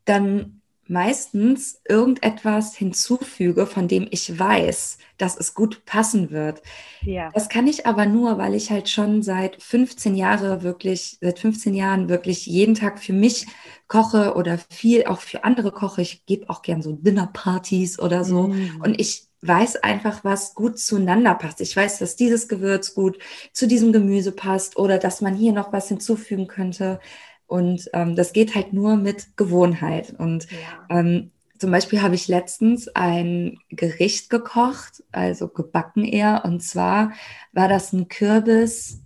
A: dann meistens irgendetwas hinzufüge, von dem ich weiß, dass es gut passen wird. Ja. Das kann ich aber nur, weil ich halt schon seit 15 Jahren wirklich, seit 15 Jahren wirklich jeden Tag für mich koche oder viel auch für andere koche. Ich gebe auch gern so Dinnerpartys oder so. Mm. Und ich weiß einfach, was gut zueinander passt. Ich weiß, dass dieses Gewürz gut zu diesem Gemüse passt oder dass man hier noch was hinzufügen könnte. Und ähm, das geht halt nur mit Gewohnheit. Und ja. ähm, zum Beispiel habe ich letztens ein Gericht gekocht, also gebacken eher. Und zwar war das ein Kürbis,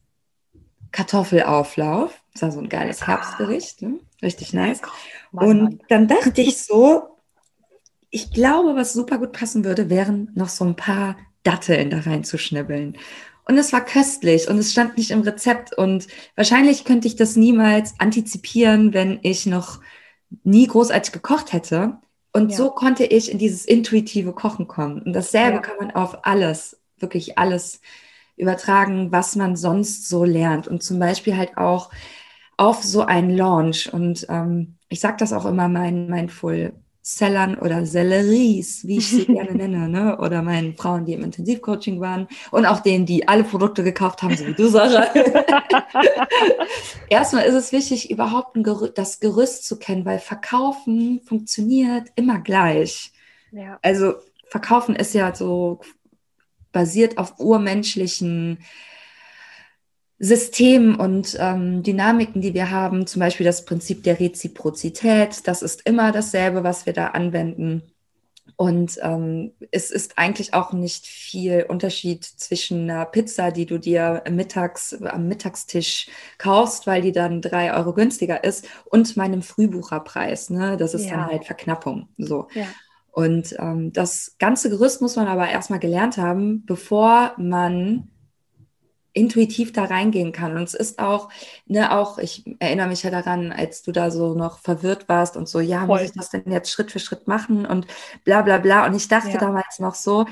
A: Kartoffelauflauf. Das war so ein geiles Herbstgericht, ne? richtig nice. Und dann dachte ich so, ich glaube, was super gut passen würde, wären noch so ein paar Datteln da reinzuschnibbeln. Und es war köstlich und es stand nicht im Rezept. Und wahrscheinlich könnte ich das niemals antizipieren, wenn ich noch nie großartig gekocht hätte. Und ja. so konnte ich in dieses intuitive Kochen kommen. Und dasselbe ja. kann man auf alles, wirklich alles übertragen, was man sonst so lernt. Und zum Beispiel halt auch auf so einen Launch. Und ähm, ich sage das auch immer meinen Mindful Sellern oder Selleries, wie ich sie gerne nenne, ne? oder meinen Frauen, die im Intensivcoaching waren und auch denen, die alle Produkte gekauft haben, so wie du, Sarah. Erstmal ist es wichtig, überhaupt Gerü das Gerüst zu kennen, weil Verkaufen funktioniert immer gleich. Ja. Also Verkaufen ist ja so basiert auf urmenschlichen Systemen und ähm, Dynamiken, die wir haben, zum Beispiel das Prinzip der Reziprozität, das ist immer dasselbe, was wir da anwenden. Und ähm, es ist eigentlich auch nicht viel Unterschied zwischen einer Pizza, die du dir mittags am Mittagstisch kaufst, weil die dann drei Euro günstiger ist, und meinem Frühbucherpreis. Ne? Das ist ja. dann halt Verknappung. So. Ja. Und ähm, das ganze Gerüst muss man aber erstmal gelernt haben, bevor man intuitiv da reingehen kann. Und es ist auch, ne, auch, ich erinnere mich ja daran, als du da so noch verwirrt warst und so, ja, Voll. muss ich das denn jetzt Schritt für Schritt machen und bla bla bla. Und ich dachte ja. damals noch so,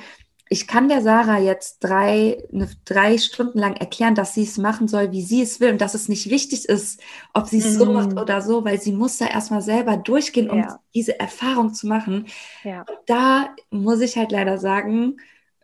A: ich kann der Sarah jetzt drei, ne, drei Stunden lang erklären, dass sie es machen soll, wie sie es will und dass es nicht wichtig ist, ob sie es mm. so macht mhm. oder so, weil sie muss da erstmal selber durchgehen, um ja. diese Erfahrung zu machen. Ja. Da muss ich halt leider sagen,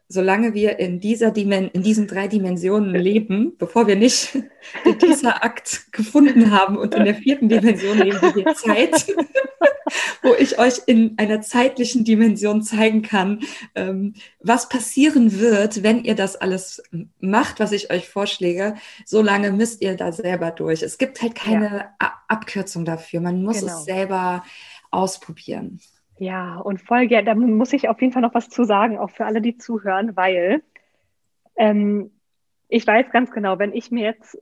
A: solange wir in, dieser Dimen in diesen drei Dimensionen leben, bevor wir nicht dieser Akt gefunden haben und in der vierten Dimension leben wir Zeit, wo ich euch in einer zeitlichen Dimension zeigen kann, ähm, was passieren wird, wenn ihr das alles macht, was ich euch vorschläge, solange müsst ihr da selber durch. Es gibt halt keine ja. Abkürzung dafür. Man muss genau. es selber ausprobieren.
B: Ja, und voll gerne, da muss ich auf jeden Fall noch was zu sagen, auch für alle, die zuhören, weil ähm, ich weiß ganz genau, wenn ich mir jetzt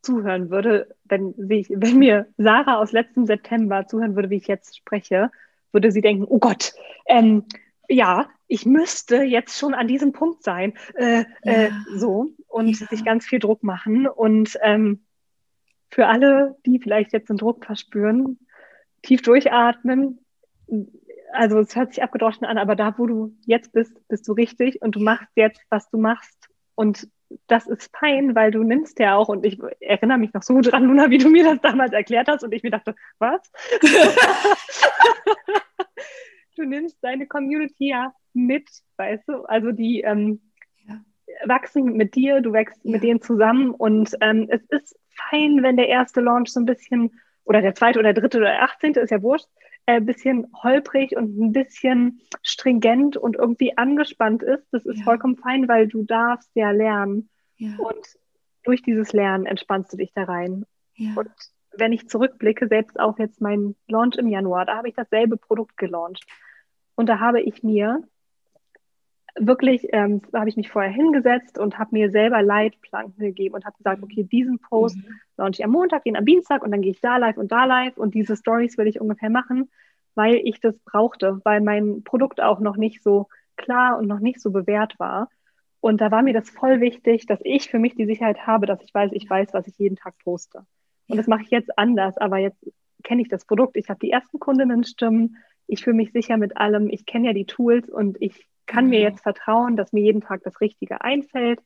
B: zuhören würde, wenn, ich, wenn mir Sarah aus letztem September zuhören würde, wie ich jetzt spreche, würde sie denken, oh Gott, ähm, ja, ich müsste jetzt schon an diesem Punkt sein, äh, ja. äh, so und ja. sich ganz viel Druck machen. Und ähm, für alle, die vielleicht jetzt den Druck verspüren, tief durchatmen, also es hört sich abgedroschen an, aber da, wo du jetzt bist, bist du richtig und du machst jetzt, was du machst. Und das ist fein, weil du nimmst ja auch, und ich erinnere mich noch so dran, Luna, wie du mir das damals erklärt hast, und ich mir dachte, was? du nimmst deine Community ja mit, weißt du? Also die ähm, ja. wachsen mit dir, du wächst ja. mit denen zusammen und ähm, es ist fein, wenn der erste Launch so ein bisschen, oder der zweite oder dritte oder achtzehnte, ist ja wurscht, ein äh, bisschen holprig und ein bisschen stringent und irgendwie angespannt ist, das ist ja. vollkommen fein, weil du darfst ja lernen. Ja. Und durch dieses Lernen entspannst du dich da rein. Ja. Und wenn ich zurückblicke, selbst auf jetzt meinen Launch im Januar, da habe ich dasselbe Produkt gelauncht. Und da habe ich mir wirklich, ähm, da habe ich mich vorher hingesetzt und habe mir selber Leitplanken gegeben und habe gesagt, mhm. okay, diesen Post mhm. launche ich am Montag, den am Dienstag und dann gehe ich da live und da live und diese Stories will ich ungefähr machen, weil ich das brauchte, weil mein Produkt auch noch nicht so klar und noch nicht so bewährt war. Und da war mir das voll wichtig, dass ich für mich die Sicherheit habe, dass ich weiß, ich weiß, was ich jeden Tag poste. Und das mache ich jetzt anders, aber jetzt kenne ich das Produkt. Ich habe die ersten Kundinnen-Stimmen. Ich fühle mich sicher mit allem. Ich kenne ja die Tools und ich kann mir jetzt vertrauen, dass mir jeden Tag das Richtige einfällt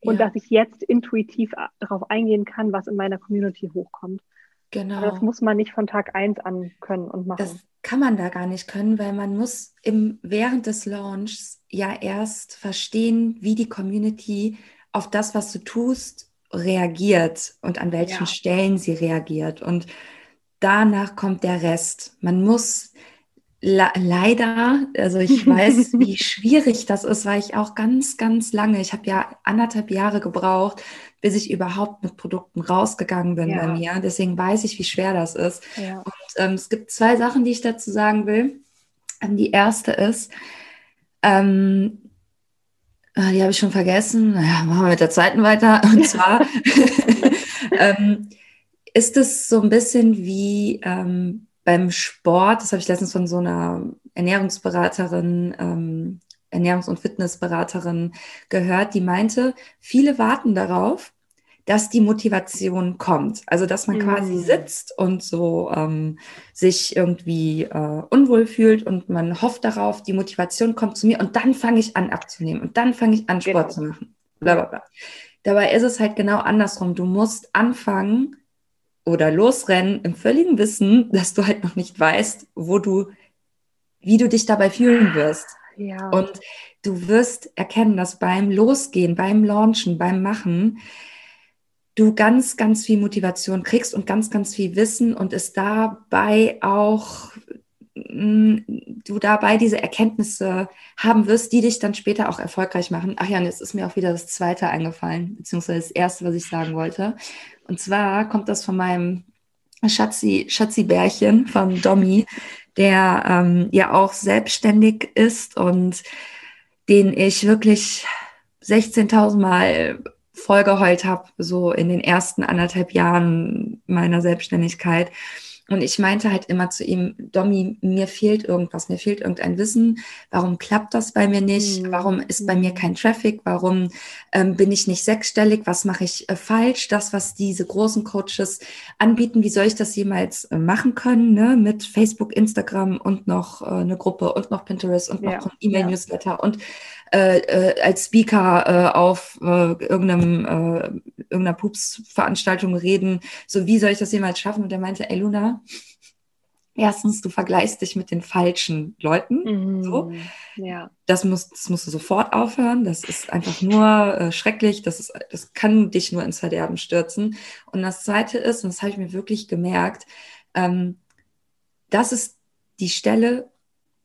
B: und ja. dass ich jetzt intuitiv darauf eingehen kann, was in meiner Community hochkommt. Genau. Aber das muss man nicht von Tag 1 an können und machen.
A: Das kann man da gar nicht können, weil man muss im, während des Launchs ja erst verstehen, wie die Community auf das, was du tust, reagiert und an welchen ja. Stellen sie reagiert. Und danach kommt der Rest. Man muss leider, also ich weiß, wie schwierig das ist, weil ich auch ganz, ganz lange, ich habe ja anderthalb Jahre gebraucht, bis ich überhaupt mit Produkten rausgegangen bin ja. bei mir. Deswegen weiß ich, wie schwer das ist. Ja. Und ähm, es gibt zwei Sachen, die ich dazu sagen will. Ähm, die erste ist, ähm, Äh, die habe ich schon vergessen. Naja, machen wir mit der zweiten weiter. Und zwar ähm, ist es so ein bisschen wie ähm, beim Sport. Das habe ich letztens von so einer Ernährungsberaterin, ähm, Ernährungs- und Fitnessberaterin gehört, die meinte, viele warten darauf, dass die Motivation kommt. Also dass man mhm. quasi sitzt und so ähm, sich irgendwie äh, unwohl fühlt und man hofft darauf, die Motivation kommt zu mir und dann fange ich an abzunehmen und dann fange ich an Sport genau. zu machen. Blablabla. Dabei ist es halt genau andersrum. Du musst anfangen oder losrennen im völligen Wissen, dass du halt noch nicht weißt, wo du, wie du dich dabei fühlen wirst. Ja. Und du wirst erkennen, dass beim Losgehen, beim Launchen, beim Machen, du ganz, ganz viel Motivation kriegst und ganz, ganz viel Wissen und es dabei auch mm, du dabei diese Erkenntnisse haben wirst, die dich dann später auch erfolgreich machen. Ach ja, und jetzt ist mir auch wieder das zweite eingefallen, beziehungsweise das erste, was ich sagen wollte. Und zwar kommt das von meinem Schatzi, Schatzi-Bärchen von Domi, der ähm, ja auch selbstständig ist und den ich wirklich 16.000 Mal vollgeheult habe, so in den ersten anderthalb Jahren meiner Selbstständigkeit. Und ich meinte halt immer zu ihm, Domi, mir fehlt irgendwas, mir fehlt irgendein Wissen. Warum klappt das bei mir nicht? Mhm. Warum ist bei mir mhm. kein Traffic? Warum ähm, bin ich nicht sechsstellig? Was mache ich äh, falsch? Das, was diese großen Coaches anbieten, wie soll ich das jemals äh, machen können? Ne? Mit Facebook, Instagram und noch äh, eine Gruppe und noch Pinterest und noch ja. E-Mail-Newsletter ja. und äh, äh, als Speaker äh, auf äh, irgendeinem, äh, irgendeiner Pups-Veranstaltung reden. So, wie soll ich das jemals schaffen? Und er meinte, ey Luna, erstens, du vergleichst dich mit den falschen Leuten. Mhm. So. Ja. Das, musst, das musst du sofort aufhören. Das ist einfach nur äh, schrecklich. Das, ist, das kann dich nur ins Verderben stürzen. Und das Zweite ist, und das habe ich mir wirklich gemerkt, ähm, das ist die Stelle,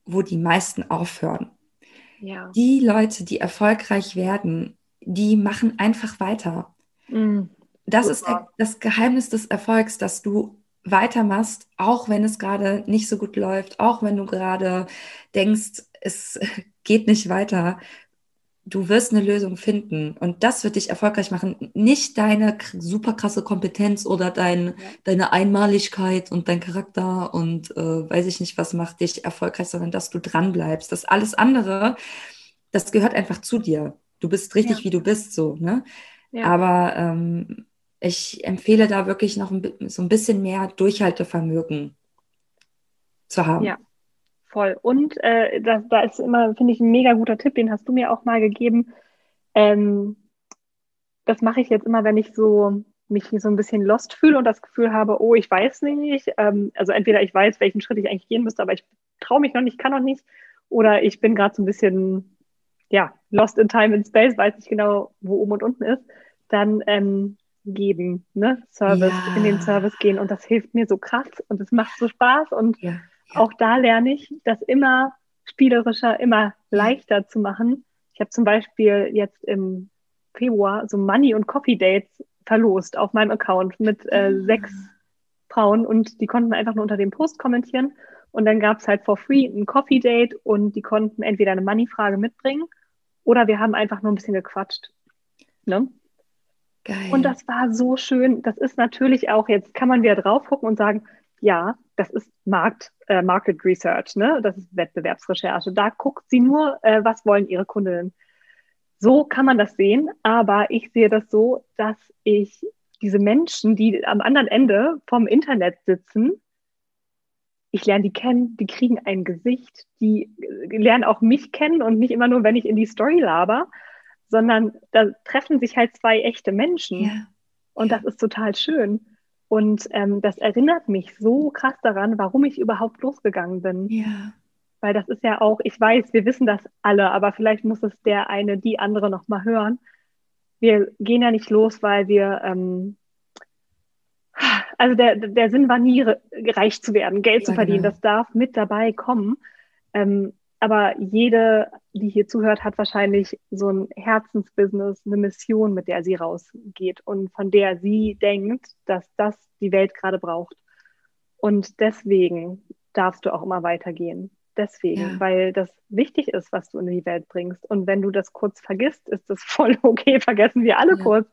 A: wo die meisten aufhören. Ja. Die Leute, die erfolgreich werden, die machen einfach weiter. Mhm. Das Super. ist der, das Geheimnis des Erfolgs, dass du weitermachst, auch wenn es gerade nicht so gut läuft, auch wenn du gerade denkst, es geht nicht weiter du wirst eine Lösung finden und das wird dich erfolgreich machen. Nicht deine super krasse Kompetenz oder dein, ja. deine Einmaligkeit und dein Charakter und äh, weiß ich nicht, was macht dich erfolgreich, sondern dass du dran bleibst. Das alles andere, das gehört einfach zu dir. Du bist richtig, ja. wie du bist, so. Ne? Ja. Aber ähm, ich empfehle da wirklich noch ein, so ein bisschen mehr Durchhaltevermögen zu haben.
B: Ja, Voll. Und äh, da, da ist immer, finde ich, ein mega guter Tipp, den hast du mir auch mal gegeben. Ähm, das mache ich jetzt immer, wenn ich so mich so ein bisschen lost fühle und das Gefühl habe, oh, ich weiß nicht. Ähm, also entweder ich weiß, welchen Schritt ich eigentlich gehen müsste, aber ich traue mich noch nicht, kann noch nicht. Oder ich bin gerade so ein bisschen, ja, lost in time and space, weiß nicht genau, wo oben und unten ist. Dann ähm, geben, ne? Service, ja. in den Service gehen. Und das hilft mir so krass und es macht so Spaß und ja auch da lerne ich, das immer spielerischer, immer leichter zu machen. Ich habe zum Beispiel jetzt im Februar so Money- und Coffee-Dates verlost auf meinem Account mit äh, mhm. sechs Frauen und die konnten einfach nur unter dem Post kommentieren. Und dann gab es halt for free ein Coffee-Date und die konnten entweder eine Money-Frage mitbringen oder wir haben einfach nur ein bisschen gequatscht. Ne? Geil. Und das war so schön. Das ist natürlich auch, jetzt kann man wieder drauf gucken und sagen, ja, das ist Markt, äh, Market Research, ne? das ist Wettbewerbsrecherche. Da guckt sie nur, äh, was wollen ihre Kundinnen. So kann man das sehen, aber ich sehe das so, dass ich diese Menschen, die am anderen Ende vom Internet sitzen, ich lerne die kennen, die kriegen ein Gesicht, die lernen auch mich kennen und nicht immer nur, wenn ich in die Story laber, sondern da treffen sich halt zwei echte Menschen. Ja. Und das ist total schön. Und ähm, das erinnert mich so krass daran, warum ich überhaupt losgegangen bin. Ja. Weil das ist ja auch, ich weiß, wir wissen das alle, aber vielleicht muss es der eine, die andere nochmal hören. Wir gehen ja nicht los, weil wir, ähm, also der, der Sinn war nie, reich zu werden, Geld ja, zu verdienen. Genau. Das darf mit dabei kommen. Ähm, aber jede, die hier zuhört, hat wahrscheinlich so ein Herzensbusiness, eine Mission, mit der sie rausgeht und von der sie denkt, dass das die Welt gerade braucht. Und deswegen darfst du auch immer weitergehen. deswegen, ja. weil das wichtig ist, was du in die Welt bringst. Und wenn du das kurz vergisst, ist das voll okay, vergessen wir alle ja. kurz.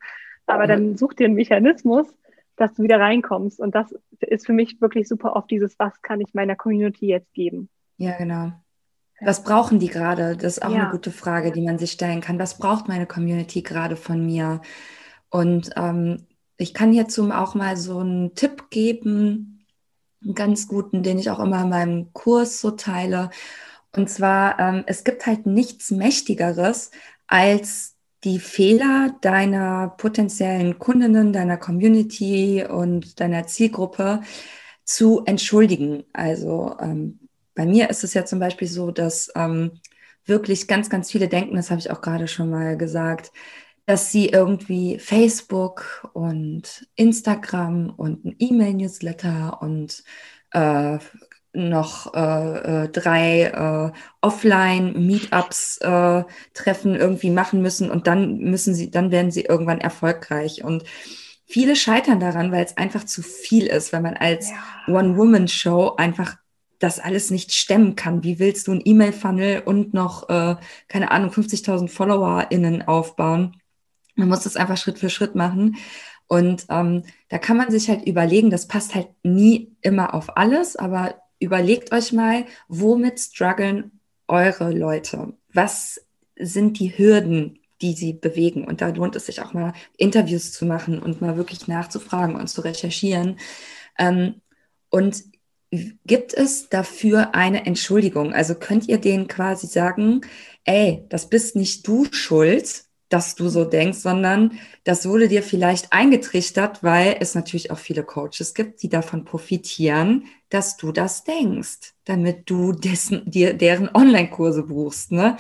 B: Aber dann such dir einen Mechanismus, dass du wieder reinkommst. Und das ist für mich wirklich super oft dieses, was kann ich meiner Community jetzt geben?
A: Ja, genau. Was brauchen die gerade? Das ist auch ja. eine gute Frage, die man sich stellen kann. Was braucht meine Community gerade von mir? Und ähm, ich kann hierzu auch mal so einen Tipp geben, einen ganz guten, den ich auch immer in meinem Kurs so teile. Und zwar, ähm, es gibt halt nichts Mächtigeres als die Fehler deiner potenziellen Kundinnen, deiner Community und deiner Zielgruppe zu entschuldigen. Also ähm, bei mir ist es ja zum Beispiel so, dass ähm, wirklich ganz, ganz viele denken, das habe ich auch gerade schon mal gesagt, dass sie irgendwie Facebook und Instagram und ein E-Mail-Newsletter und äh, noch äh, äh, drei äh, Offline-Meetups äh, Treffen irgendwie machen müssen und dann müssen sie, dann werden sie irgendwann erfolgreich. Und viele scheitern daran, weil es einfach zu viel ist, weil man als ja. One-Woman-Show einfach das alles nicht stemmen kann. Wie willst du ein E-Mail-Funnel und noch, äh, keine Ahnung, 50.000 FollowerInnen aufbauen? Man muss das einfach Schritt für Schritt machen. Und ähm, da kann man sich halt überlegen, das passt halt nie immer auf alles, aber überlegt euch mal, womit strugglen eure Leute? Was sind die Hürden, die sie bewegen? Und da lohnt es sich auch mal Interviews zu machen und mal wirklich nachzufragen und zu recherchieren. Ähm, und gibt es dafür eine Entschuldigung? Also könnt ihr denen quasi sagen, ey, das bist nicht du schuld, dass du so denkst, sondern das wurde dir vielleicht eingetrichtert, weil es natürlich auch viele Coaches gibt, die davon profitieren, dass du das denkst, damit du dessen, dir, deren Online-Kurse buchst. Ne?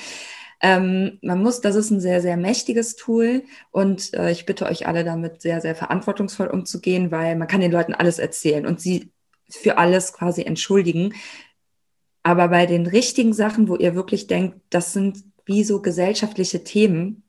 A: Ähm, man muss, das ist ein sehr, sehr mächtiges Tool und äh, ich bitte euch alle damit sehr, sehr verantwortungsvoll umzugehen, weil man kann den Leuten alles erzählen und sie für alles quasi entschuldigen. Aber bei den richtigen Sachen, wo ihr wirklich denkt, das sind wie so gesellschaftliche Themen,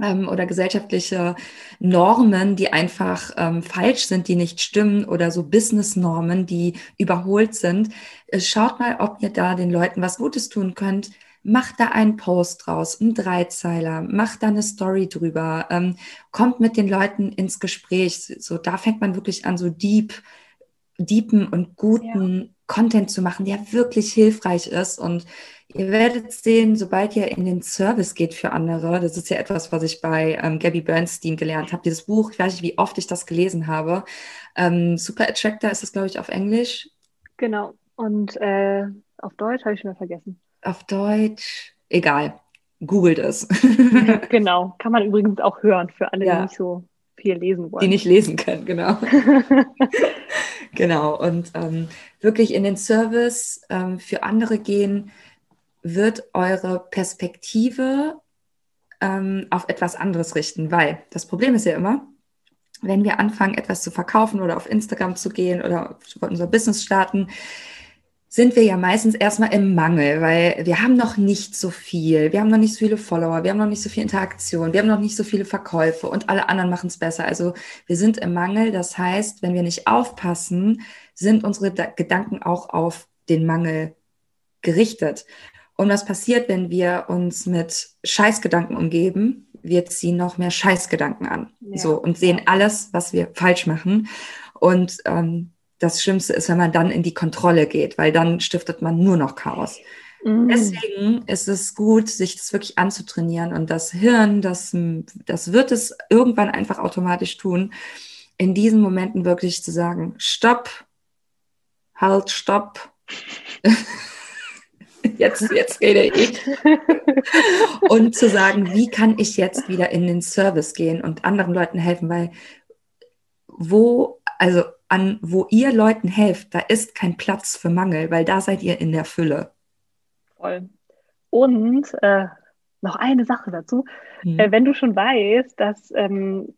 A: ähm, oder gesellschaftliche Normen, die einfach ähm, falsch sind, die nicht stimmen oder so Business-Normen, die überholt sind. Äh, schaut mal, ob ihr da den Leuten was Gutes tun könnt. Macht da einen Post draus, einen Dreizeiler, macht da eine Story drüber, ähm, kommt mit den Leuten ins Gespräch. So, da fängt man wirklich an, so deep, deepen und guten ja. Content zu machen, der wirklich hilfreich ist und Ihr werdet sehen, sobald ihr in den Service geht für andere, das ist ja etwas, was ich bei ähm, Gabby Bernstein gelernt habe, dieses Buch, ich weiß nicht, wie oft ich das gelesen habe. Ähm, Super Attractor ist das, glaube ich, auf Englisch.
B: Genau. Und äh, auf Deutsch habe ich schon mal vergessen.
A: Auf Deutsch, egal. Googelt es.
B: genau. Kann man übrigens auch hören für alle, ja. die nicht so viel lesen wollen.
A: Die nicht lesen können, genau. genau. Und ähm, wirklich in den Service ähm, für andere gehen wird eure Perspektive ähm, auf etwas anderes richten, weil das Problem ist ja immer, wenn wir anfangen, etwas zu verkaufen oder auf Instagram zu gehen oder unser Business starten, sind wir ja meistens erstmal im Mangel, weil wir haben noch nicht so viel, wir haben noch nicht so viele Follower, wir haben noch nicht so viel Interaktion, wir haben noch nicht so viele Verkäufe und alle anderen machen es besser. Also wir sind im Mangel. Das heißt, wenn wir nicht aufpassen, sind unsere Gedanken auch auf den Mangel gerichtet. Und was passiert, wenn wir uns mit Scheißgedanken umgeben? Wir ziehen noch mehr Scheißgedanken an. Ja. So und sehen alles, was wir falsch machen. Und ähm, das Schlimmste ist, wenn man dann in die Kontrolle geht, weil dann stiftet man nur noch Chaos. Mhm. Deswegen ist es gut, sich das wirklich anzutrainieren. Und das Hirn, das, das wird es irgendwann einfach automatisch tun, in diesen Momenten wirklich zu sagen, stopp, halt, stopp. jetzt, jetzt rede ich. und zu sagen, wie kann ich jetzt wieder in den Service gehen und anderen Leuten helfen, weil wo, also an wo ihr Leuten helft, da ist kein Platz für Mangel, weil da seid ihr in der Fülle.
B: Voll. Und äh, noch eine Sache dazu. Hm. Äh, wenn du schon weißt, dass ähm,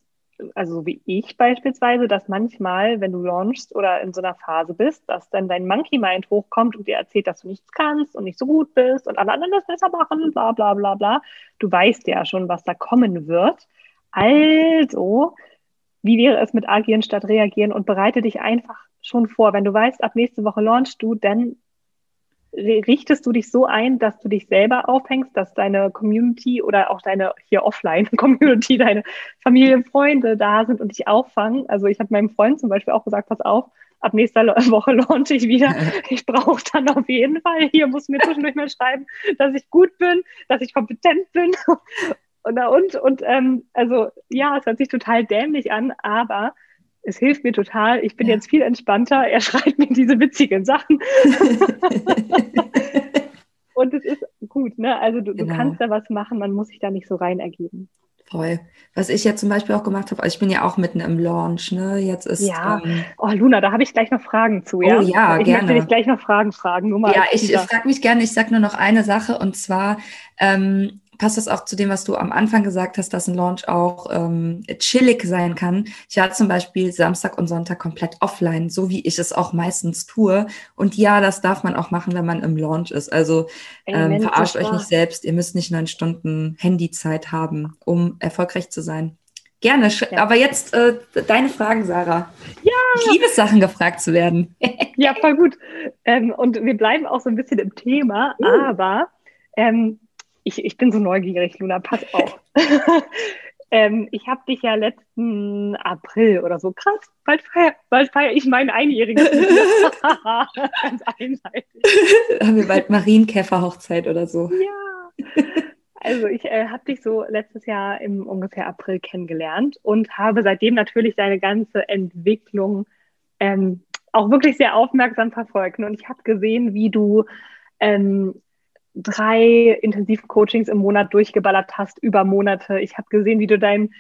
B: also wie ich beispielsweise, dass manchmal, wenn du launchst oder in so einer Phase bist, dass dann dein Monkey Mind hochkommt und dir erzählt, dass du nichts kannst und nicht so gut bist und alle anderen das besser machen, bla bla bla bla. Du weißt ja schon, was da kommen wird. Also, wie wäre es mit agieren statt reagieren und bereite dich einfach schon vor. Wenn du weißt, ab nächste Woche launchst du, dann richtest du dich so ein, dass du dich selber aufhängst, dass deine Community oder auch deine hier Offline-Community, deine Familie, Freunde da sind und dich auffangen? Also ich habe meinem Freund zum Beispiel auch gesagt, pass auf, ab nächster Woche launche ich wieder. Ich brauche dann auf jeden Fall, hier muss mir zwischendurch mal schreiben, dass ich gut bin, dass ich kompetent bin. Und, und, und ähm, also ja, es hört sich total dämlich an, aber es hilft mir total. Ich bin ja. jetzt viel entspannter. Er schreibt mir diese witzigen Sachen. und es ist gut, ne? Also du, genau. du, kannst da was machen, man muss sich da nicht so rein ergeben.
A: Voll. Was ich jetzt zum Beispiel auch gemacht habe, also ich bin ja auch mitten im Launch, ne? Jetzt ist.
B: Ja. Ähm, oh, Luna, da habe ich gleich noch Fragen zu, ja?
A: Oh ja,
B: ich
A: gerne. Ich
B: möchte dich gleich noch Fragen fragen.
A: Nur mal ja, ich, ich frage mich gerne, ich sage nur noch eine Sache und zwar, ähm, passt das auch zu dem, was du am Anfang gesagt hast, dass ein Launch auch ähm, chillig sein kann. Ich war zum Beispiel Samstag und Sonntag komplett offline, so wie ich es auch meistens tue. Und ja, das darf man auch machen, wenn man im Launch ist. Also ähm, verarscht euch nicht selbst. Ihr müsst nicht neun Stunden Handyzeit haben, um erfolgreich zu sein. Gerne. Ja. Aber jetzt äh, deine Fragen, Sarah. Ja. Ich liebe es, Sachen gefragt zu werden.
B: ja, voll gut. Ähm, und wir bleiben auch so ein bisschen im Thema, uh. aber ähm, ich, ich bin so neugierig, Luna, pass auf. ähm, ich habe dich ja letzten April oder so, krass, bald feiere bald feier ich meinen Einjährigen. Ganz
A: einseitig. Haben wir bald Marienkäfer-Hochzeit oder so.
B: Ja. Also ich äh, habe dich so letztes Jahr im ungefähr April kennengelernt und habe seitdem natürlich deine ganze Entwicklung ähm, auch wirklich sehr aufmerksam verfolgt. Und ich habe gesehen, wie du ähm, drei Intensivcoachings im Monat durchgeballert hast über Monate. Ich habe gesehen, wie du deinen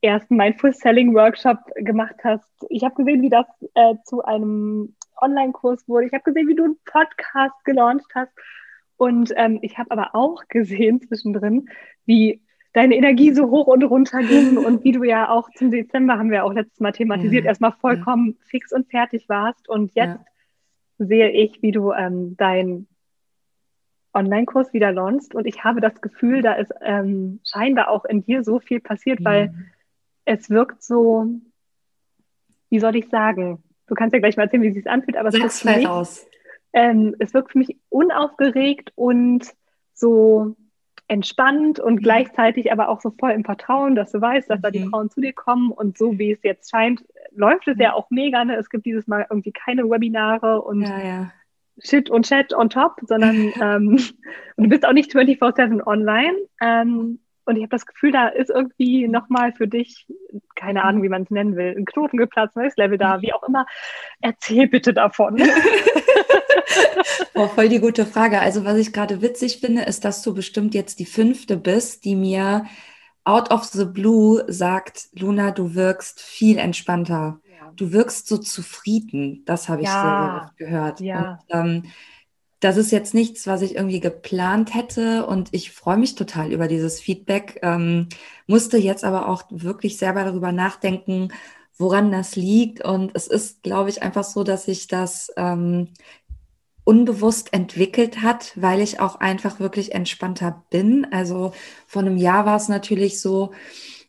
B: ersten Mindful Selling Workshop gemacht hast. Ich habe gesehen, wie das äh, zu einem Online-Kurs wurde. Ich habe gesehen, wie du einen Podcast gelauncht hast. Und ähm, ich habe aber auch gesehen zwischendrin, wie deine Energie so hoch und runter ging und wie du ja auch zum Dezember, haben wir auch letztes Mal thematisiert, ja, erstmal vollkommen ja. fix und fertig warst. Und jetzt ja. sehe ich, wie du ähm, dein Online-Kurs wieder launchst und ich habe das Gefühl, da ist ähm, scheinbar auch in dir so viel passiert, mhm. weil es wirkt so, wie soll ich sagen? Du kannst ja gleich mal erzählen, wie es sich anfühlt, aber es wirkt, für mich, ähm, es wirkt für mich unaufgeregt und so entspannt und mhm. gleichzeitig aber auch so voll im Vertrauen, dass du weißt, dass mhm. da die mhm. Frauen zu dir kommen und so wie es jetzt scheint, läuft es ja auch mega. Ne? Es gibt dieses Mal irgendwie keine Webinare und ja, ja. Shit und Chat on top, sondern ähm, und du bist auch nicht 24-7 online. Ähm, und ich habe das Gefühl, da ist irgendwie nochmal für dich, keine Ahnung, wie man es nennen will, ein Knoten geplatzt, neues Level da, wie auch immer. Erzähl bitte davon.
A: oh, voll die gute Frage. Also, was ich gerade witzig finde, ist, dass du bestimmt jetzt die fünfte bist, die mir out of the blue sagt, Luna, du wirkst viel entspannter du wirkst so zufrieden. Das habe ich ja. sehr, oft gehört. Ja. Und, ähm, das ist jetzt nichts, was ich irgendwie geplant hätte und ich freue mich total über dieses Feedback. Ähm, musste jetzt aber auch wirklich selber darüber nachdenken, woran das liegt. Und es ist, glaube ich, einfach so, dass ich das ähm, unbewusst entwickelt hat, weil ich auch einfach wirklich entspannter bin. Also vor einem Jahr war es natürlich so,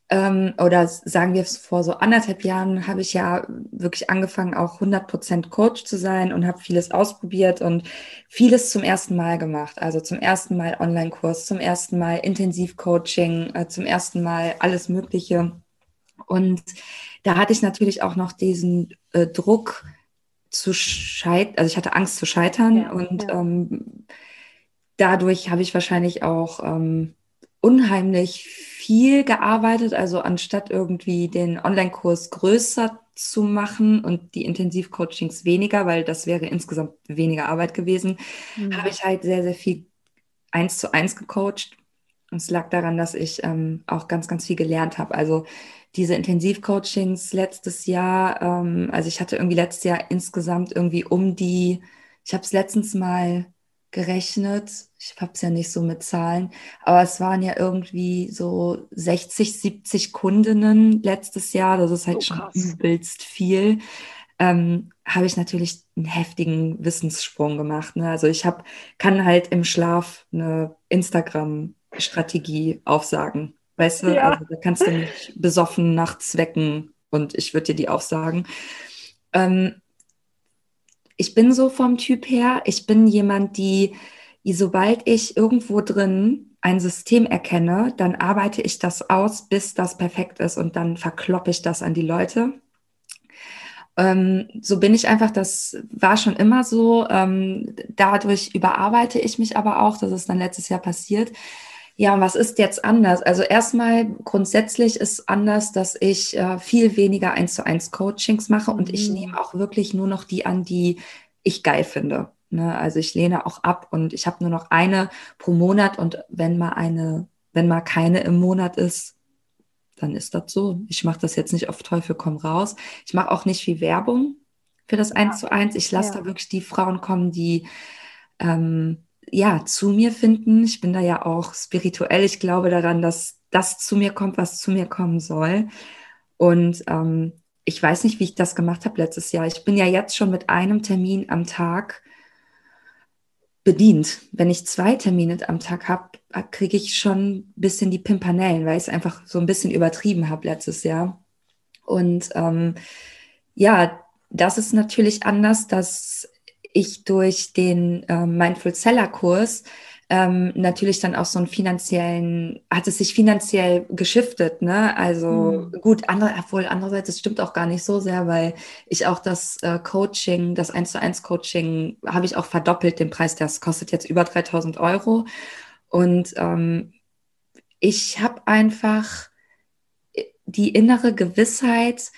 A: ähm, oder sagen wir es vor so anderthalb Jahren habe ich ja wirklich angefangen, auch 100% Coach zu sein und habe vieles ausprobiert und vieles zum ersten Mal gemacht. Also zum ersten Mal Online-Kurs, zum ersten Mal Intensivcoaching, äh, zum ersten Mal alles Mögliche. Und da hatte ich natürlich auch noch diesen äh, Druck zu scheitern, also ich hatte Angst zu scheitern ja, und ja. Ähm, dadurch habe ich wahrscheinlich auch ähm, unheimlich viel gearbeitet. Also anstatt irgendwie den Online-Kurs größer zu machen und die Intensivcoachings weniger, weil das wäre insgesamt weniger Arbeit gewesen, mhm. habe ich halt sehr, sehr viel eins zu eins gecoacht. Und es lag daran, dass ich ähm, auch ganz, ganz viel gelernt habe. Also diese Intensivcoachings letztes Jahr, ähm, also ich hatte irgendwie letztes Jahr insgesamt irgendwie um die, ich habe es letztens mal gerechnet. Ich habe es ja nicht so mit Zahlen, aber es waren ja irgendwie so 60, 70 Kundinnen letztes Jahr. Das ist halt oh, schon übelst viel. Ähm, habe ich natürlich einen heftigen Wissenssprung gemacht. Ne? Also ich habe, kann halt im Schlaf eine Instagram-Strategie aufsagen. Weißt du, ja. also da kannst du mich besoffen nachts wecken und ich würde dir die aufsagen. Ähm, ich bin so vom Typ her, ich bin jemand, die, sobald ich irgendwo drin ein System erkenne, dann arbeite ich das aus, bis das perfekt ist und dann verkloppe ich das an die Leute. Ähm, so bin ich einfach, das war schon immer so. Ähm, dadurch überarbeite ich mich aber auch, das ist dann letztes Jahr passiert. Ja, und was ist jetzt anders? Also erstmal grundsätzlich ist anders, dass ich äh, viel weniger eins zu eins Coachings mache und ich mhm. nehme auch wirklich nur noch die an, die ich geil finde. Ne? Also ich lehne auch ab und ich habe nur noch eine pro Monat und wenn mal eine, wenn mal keine im Monat ist, dann ist das so. Ich mache das jetzt nicht auf Teufel komm raus. Ich mache auch nicht viel Werbung für das Eins zu eins. Ich lasse ja. da wirklich die Frauen kommen, die ähm, ja zu mir finden. Ich bin da ja auch spirituell. Ich glaube daran, dass das zu mir kommt, was zu mir kommen soll. Und ähm, ich weiß nicht, wie ich das gemacht habe letztes Jahr. Ich bin ja jetzt schon mit einem Termin am Tag bedient. Wenn ich zwei Termine am Tag habe, kriege ich schon ein bisschen die Pimpanellen, weil ich es einfach so ein bisschen übertrieben habe letztes Jahr. Und ähm, ja, das ist natürlich anders, dass ich durch den äh, Mindful Seller Kurs ähm, natürlich dann auch so einen finanziellen, hat es sich finanziell geschiftet, ne? Also mhm. gut, andere, obwohl andererseits, das stimmt auch gar nicht so sehr, weil ich auch das äh, Coaching, das 1 zu 1 Coaching, habe ich auch verdoppelt den Preis, das kostet jetzt über 3000 Euro. Und ähm, ich habe einfach die innere Gewissheit,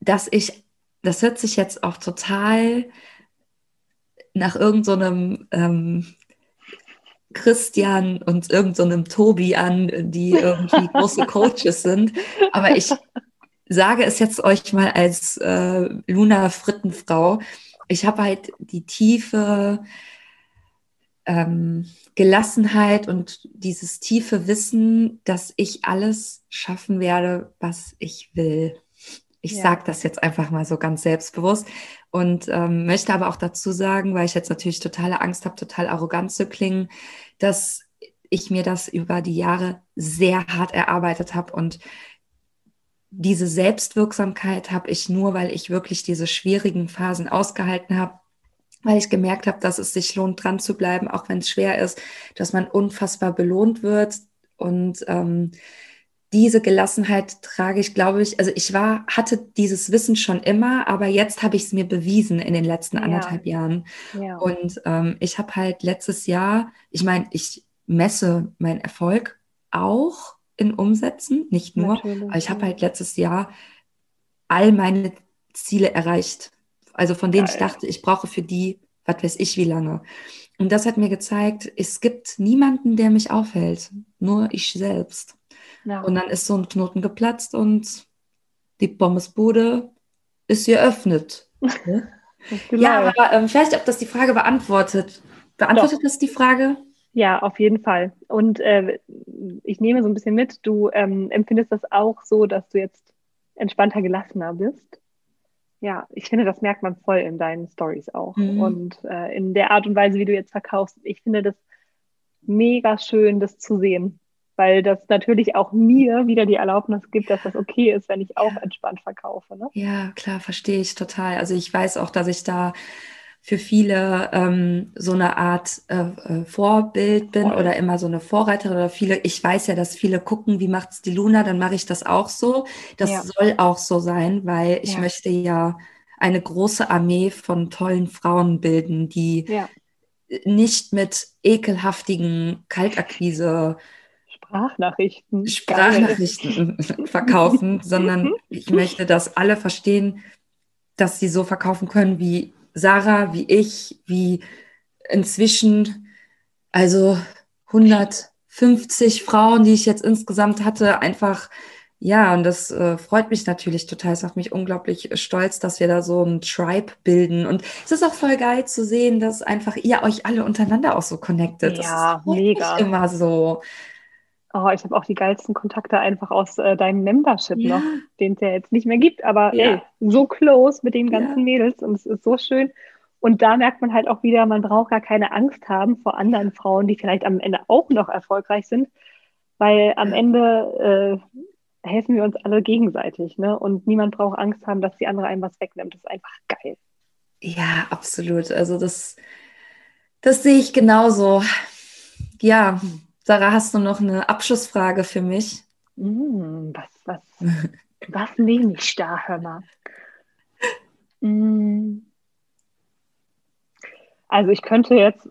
A: dass ich, das hört sich jetzt auch total nach irgendeinem so ähm, Christian und irgendeinem so Tobi an, die irgendwie große Coaches sind. Aber ich sage es jetzt euch mal als äh, Luna Frittenfrau. Ich habe halt die tiefe ähm, Gelassenheit und dieses tiefe Wissen, dass ich alles schaffen werde, was ich will. Ich ja. sage das jetzt einfach mal so ganz selbstbewusst und ähm, möchte aber auch dazu sagen, weil ich jetzt natürlich totale Angst habe, total arrogant zu klingen, dass ich mir das über die Jahre sehr hart erarbeitet habe. Und diese Selbstwirksamkeit habe ich nur, weil ich wirklich diese schwierigen Phasen ausgehalten habe, weil ich gemerkt habe, dass es sich lohnt, dran zu bleiben, auch wenn es schwer ist, dass man unfassbar belohnt wird. Und ähm, diese Gelassenheit trage ich, glaube ich, also ich war, hatte dieses Wissen schon immer, aber jetzt habe ich es mir bewiesen in den letzten anderthalb ja. Jahren. Ja. Und ähm, ich habe halt letztes Jahr, ich meine, ich messe meinen Erfolg auch in Umsätzen, nicht nur, Natürlich, aber ich habe halt letztes Jahr all meine Ziele erreicht. Also von denen Geil. ich dachte, ich brauche für die, was weiß ich, wie lange. Und das hat mir gezeigt, es gibt niemanden, der mich aufhält, nur ich selbst. Ja. Und dann ist so ein Knoten geplatzt und die Pommesbude ist geöffnet. ja, aber ähm, vielleicht, ob das die Frage beantwortet. Beantwortet Doch. das die Frage?
B: Ja, auf jeden Fall. Und äh, ich nehme so ein bisschen mit, du ähm, empfindest das auch so, dass du jetzt entspannter, gelassener bist. Ja, ich finde, das merkt man voll in deinen Stories auch. Mhm. Und äh, in der Art und Weise, wie du jetzt verkaufst. Ich finde das mega schön, das zu sehen weil das natürlich auch mir wieder die Erlaubnis gibt, dass das okay ist, wenn ich auch entspannt verkaufe. Ne?
A: Ja, klar, verstehe ich total. Also ich weiß auch, dass ich da für viele ähm, so eine Art äh, äh Vorbild bin oder immer so eine Vorreiterin oder viele, ich weiß ja, dass viele gucken, wie macht's die Luna, dann mache ich das auch so. Das ja. soll auch so sein, weil ich ja. möchte ja eine große Armee von tollen Frauen bilden, die ja. nicht mit ekelhaftigen Kaltakquise
B: Sprachnachrichten.
A: Sprachnachrichten verkaufen, sondern ich möchte, dass alle verstehen, dass sie so verkaufen können wie Sarah, wie ich, wie inzwischen, also 150 Frauen, die ich jetzt insgesamt hatte, einfach, ja, und das äh, freut mich natürlich total. Es macht mich unglaublich stolz, dass wir da so ein Tribe bilden. Und es ist auch voll geil zu sehen, dass einfach ihr euch alle untereinander auch so connectet.
B: Ja, das ist mega.
A: Immer so.
B: Oh, ich habe auch die geilsten Kontakte einfach aus äh, deinem Membership ja. noch, den es ja jetzt nicht mehr gibt, aber ja. ey, so close mit den ganzen ja. Mädels und es ist so schön. Und da merkt man halt auch wieder, man braucht gar keine Angst haben vor anderen Frauen, die vielleicht am Ende auch noch erfolgreich sind, weil am Ende äh, helfen wir uns alle gegenseitig, ne? Und niemand braucht Angst haben, dass die andere einem was wegnimmt. Das ist einfach geil.
A: Ja, absolut. Also das, das sehe ich genauso. Ja, Sarah, hast du noch eine Abschlussfrage für mich?
B: Mm, was, was, was nehme ich da, hör mal? Mm. Also ich könnte jetzt,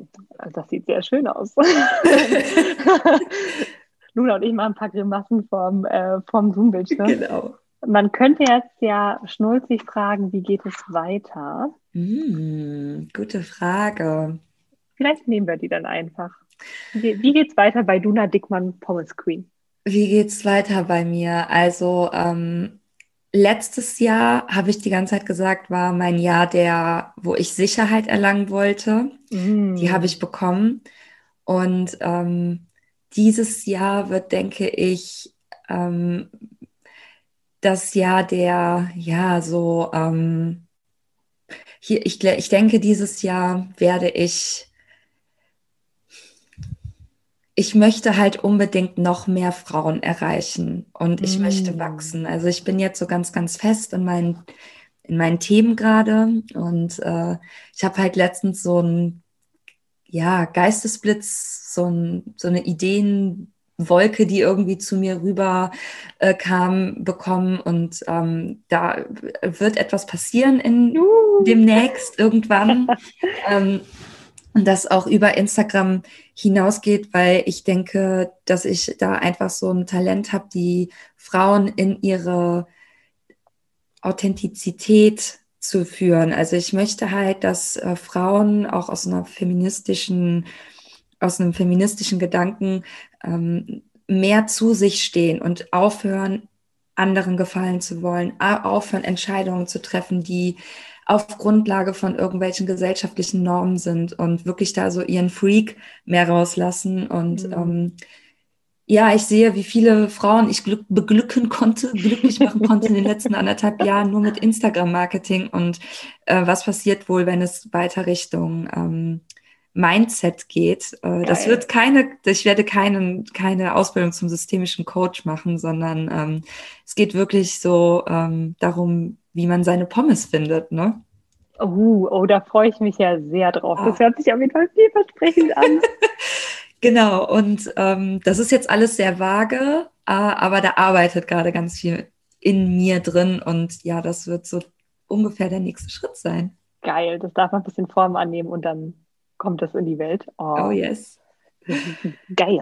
B: das sieht sehr schön aus. Luna und ich machen ein paar Grimassen vom, äh, vom Zoom-Bildschirm. Genau. Man könnte jetzt ja schnulzig fragen, wie geht es weiter?
A: Mm, gute Frage.
B: Vielleicht nehmen wir die dann einfach. Wie, wie geht es weiter bei Duna Dickmann Pommes Queen?
A: Wie geht es weiter bei mir? Also ähm, letztes Jahr habe ich die ganze Zeit gesagt, war mein Jahr der, wo ich Sicherheit erlangen wollte. Mm. Die habe ich bekommen. Und ähm, dieses Jahr wird, denke ich, ähm, das Jahr der, ja, so, ähm, hier, ich, ich denke, dieses Jahr werde ich, ich möchte halt unbedingt noch mehr Frauen erreichen und ich mm. möchte wachsen. Also ich bin jetzt so ganz, ganz fest in meinen, in meinen Themen gerade und äh, ich habe halt letztens so ein ja, Geistesblitz, so, ein, so eine Ideenwolke, die irgendwie zu mir rüber äh, kam, bekommen. Und ähm, da wird etwas passieren in uh. demnächst irgendwann. ähm, und das auch über Instagram hinausgeht, weil ich denke, dass ich da einfach so ein Talent habe, die Frauen in ihre Authentizität zu führen. Also ich möchte halt, dass äh, Frauen auch aus einer feministischen, aus einem feministischen Gedanken ähm, mehr zu sich stehen und aufhören, anderen gefallen zu wollen, aufhören, Entscheidungen zu treffen, die auf Grundlage von irgendwelchen gesellschaftlichen Normen sind und wirklich da so ihren Freak mehr rauslassen und mhm. ähm, ja, ich sehe, wie viele Frauen ich glück, beglücken konnte, glücklich machen konnte in den letzten anderthalb Jahren nur mit Instagram-Marketing. Und äh, was passiert wohl, wenn es weiter Richtung ähm, Mindset geht? Äh, das wird keine, ich werde keine, keine Ausbildung zum systemischen Coach machen, sondern ähm, es geht wirklich so ähm, darum, wie man seine Pommes findet, ne?
B: Oh, oh, da freue ich mich ja sehr drauf. Ah. Das hört sich auf jeden Fall vielversprechend an.
A: Genau, und ähm, das ist jetzt alles sehr vage, äh, aber da arbeitet gerade ganz viel in mir drin und ja, das wird so ungefähr der nächste Schritt sein.
B: Geil, das darf man ein bisschen Form annehmen und dann kommt das in die Welt.
A: Oh, oh yes.
B: Geil.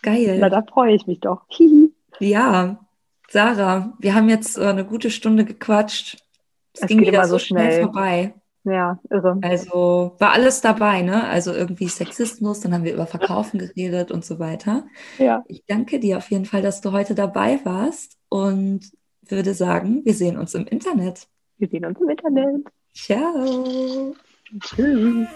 A: Geil.
B: Na, da freue ich mich doch.
A: ja, Sarah, wir haben jetzt äh, eine gute Stunde gequatscht.
B: Es, es ging wieder so schnell. schnell
A: vorbei.
B: Ja, irre.
A: Also war alles dabei, ne? Also irgendwie Sexismus, dann haben wir über Verkaufen geredet und so weiter.
B: Ja.
A: Ich danke dir auf jeden Fall, dass du heute dabei warst und würde sagen, wir sehen uns im Internet.
B: Wir sehen uns im Internet.
A: Ciao.
B: Tschüss.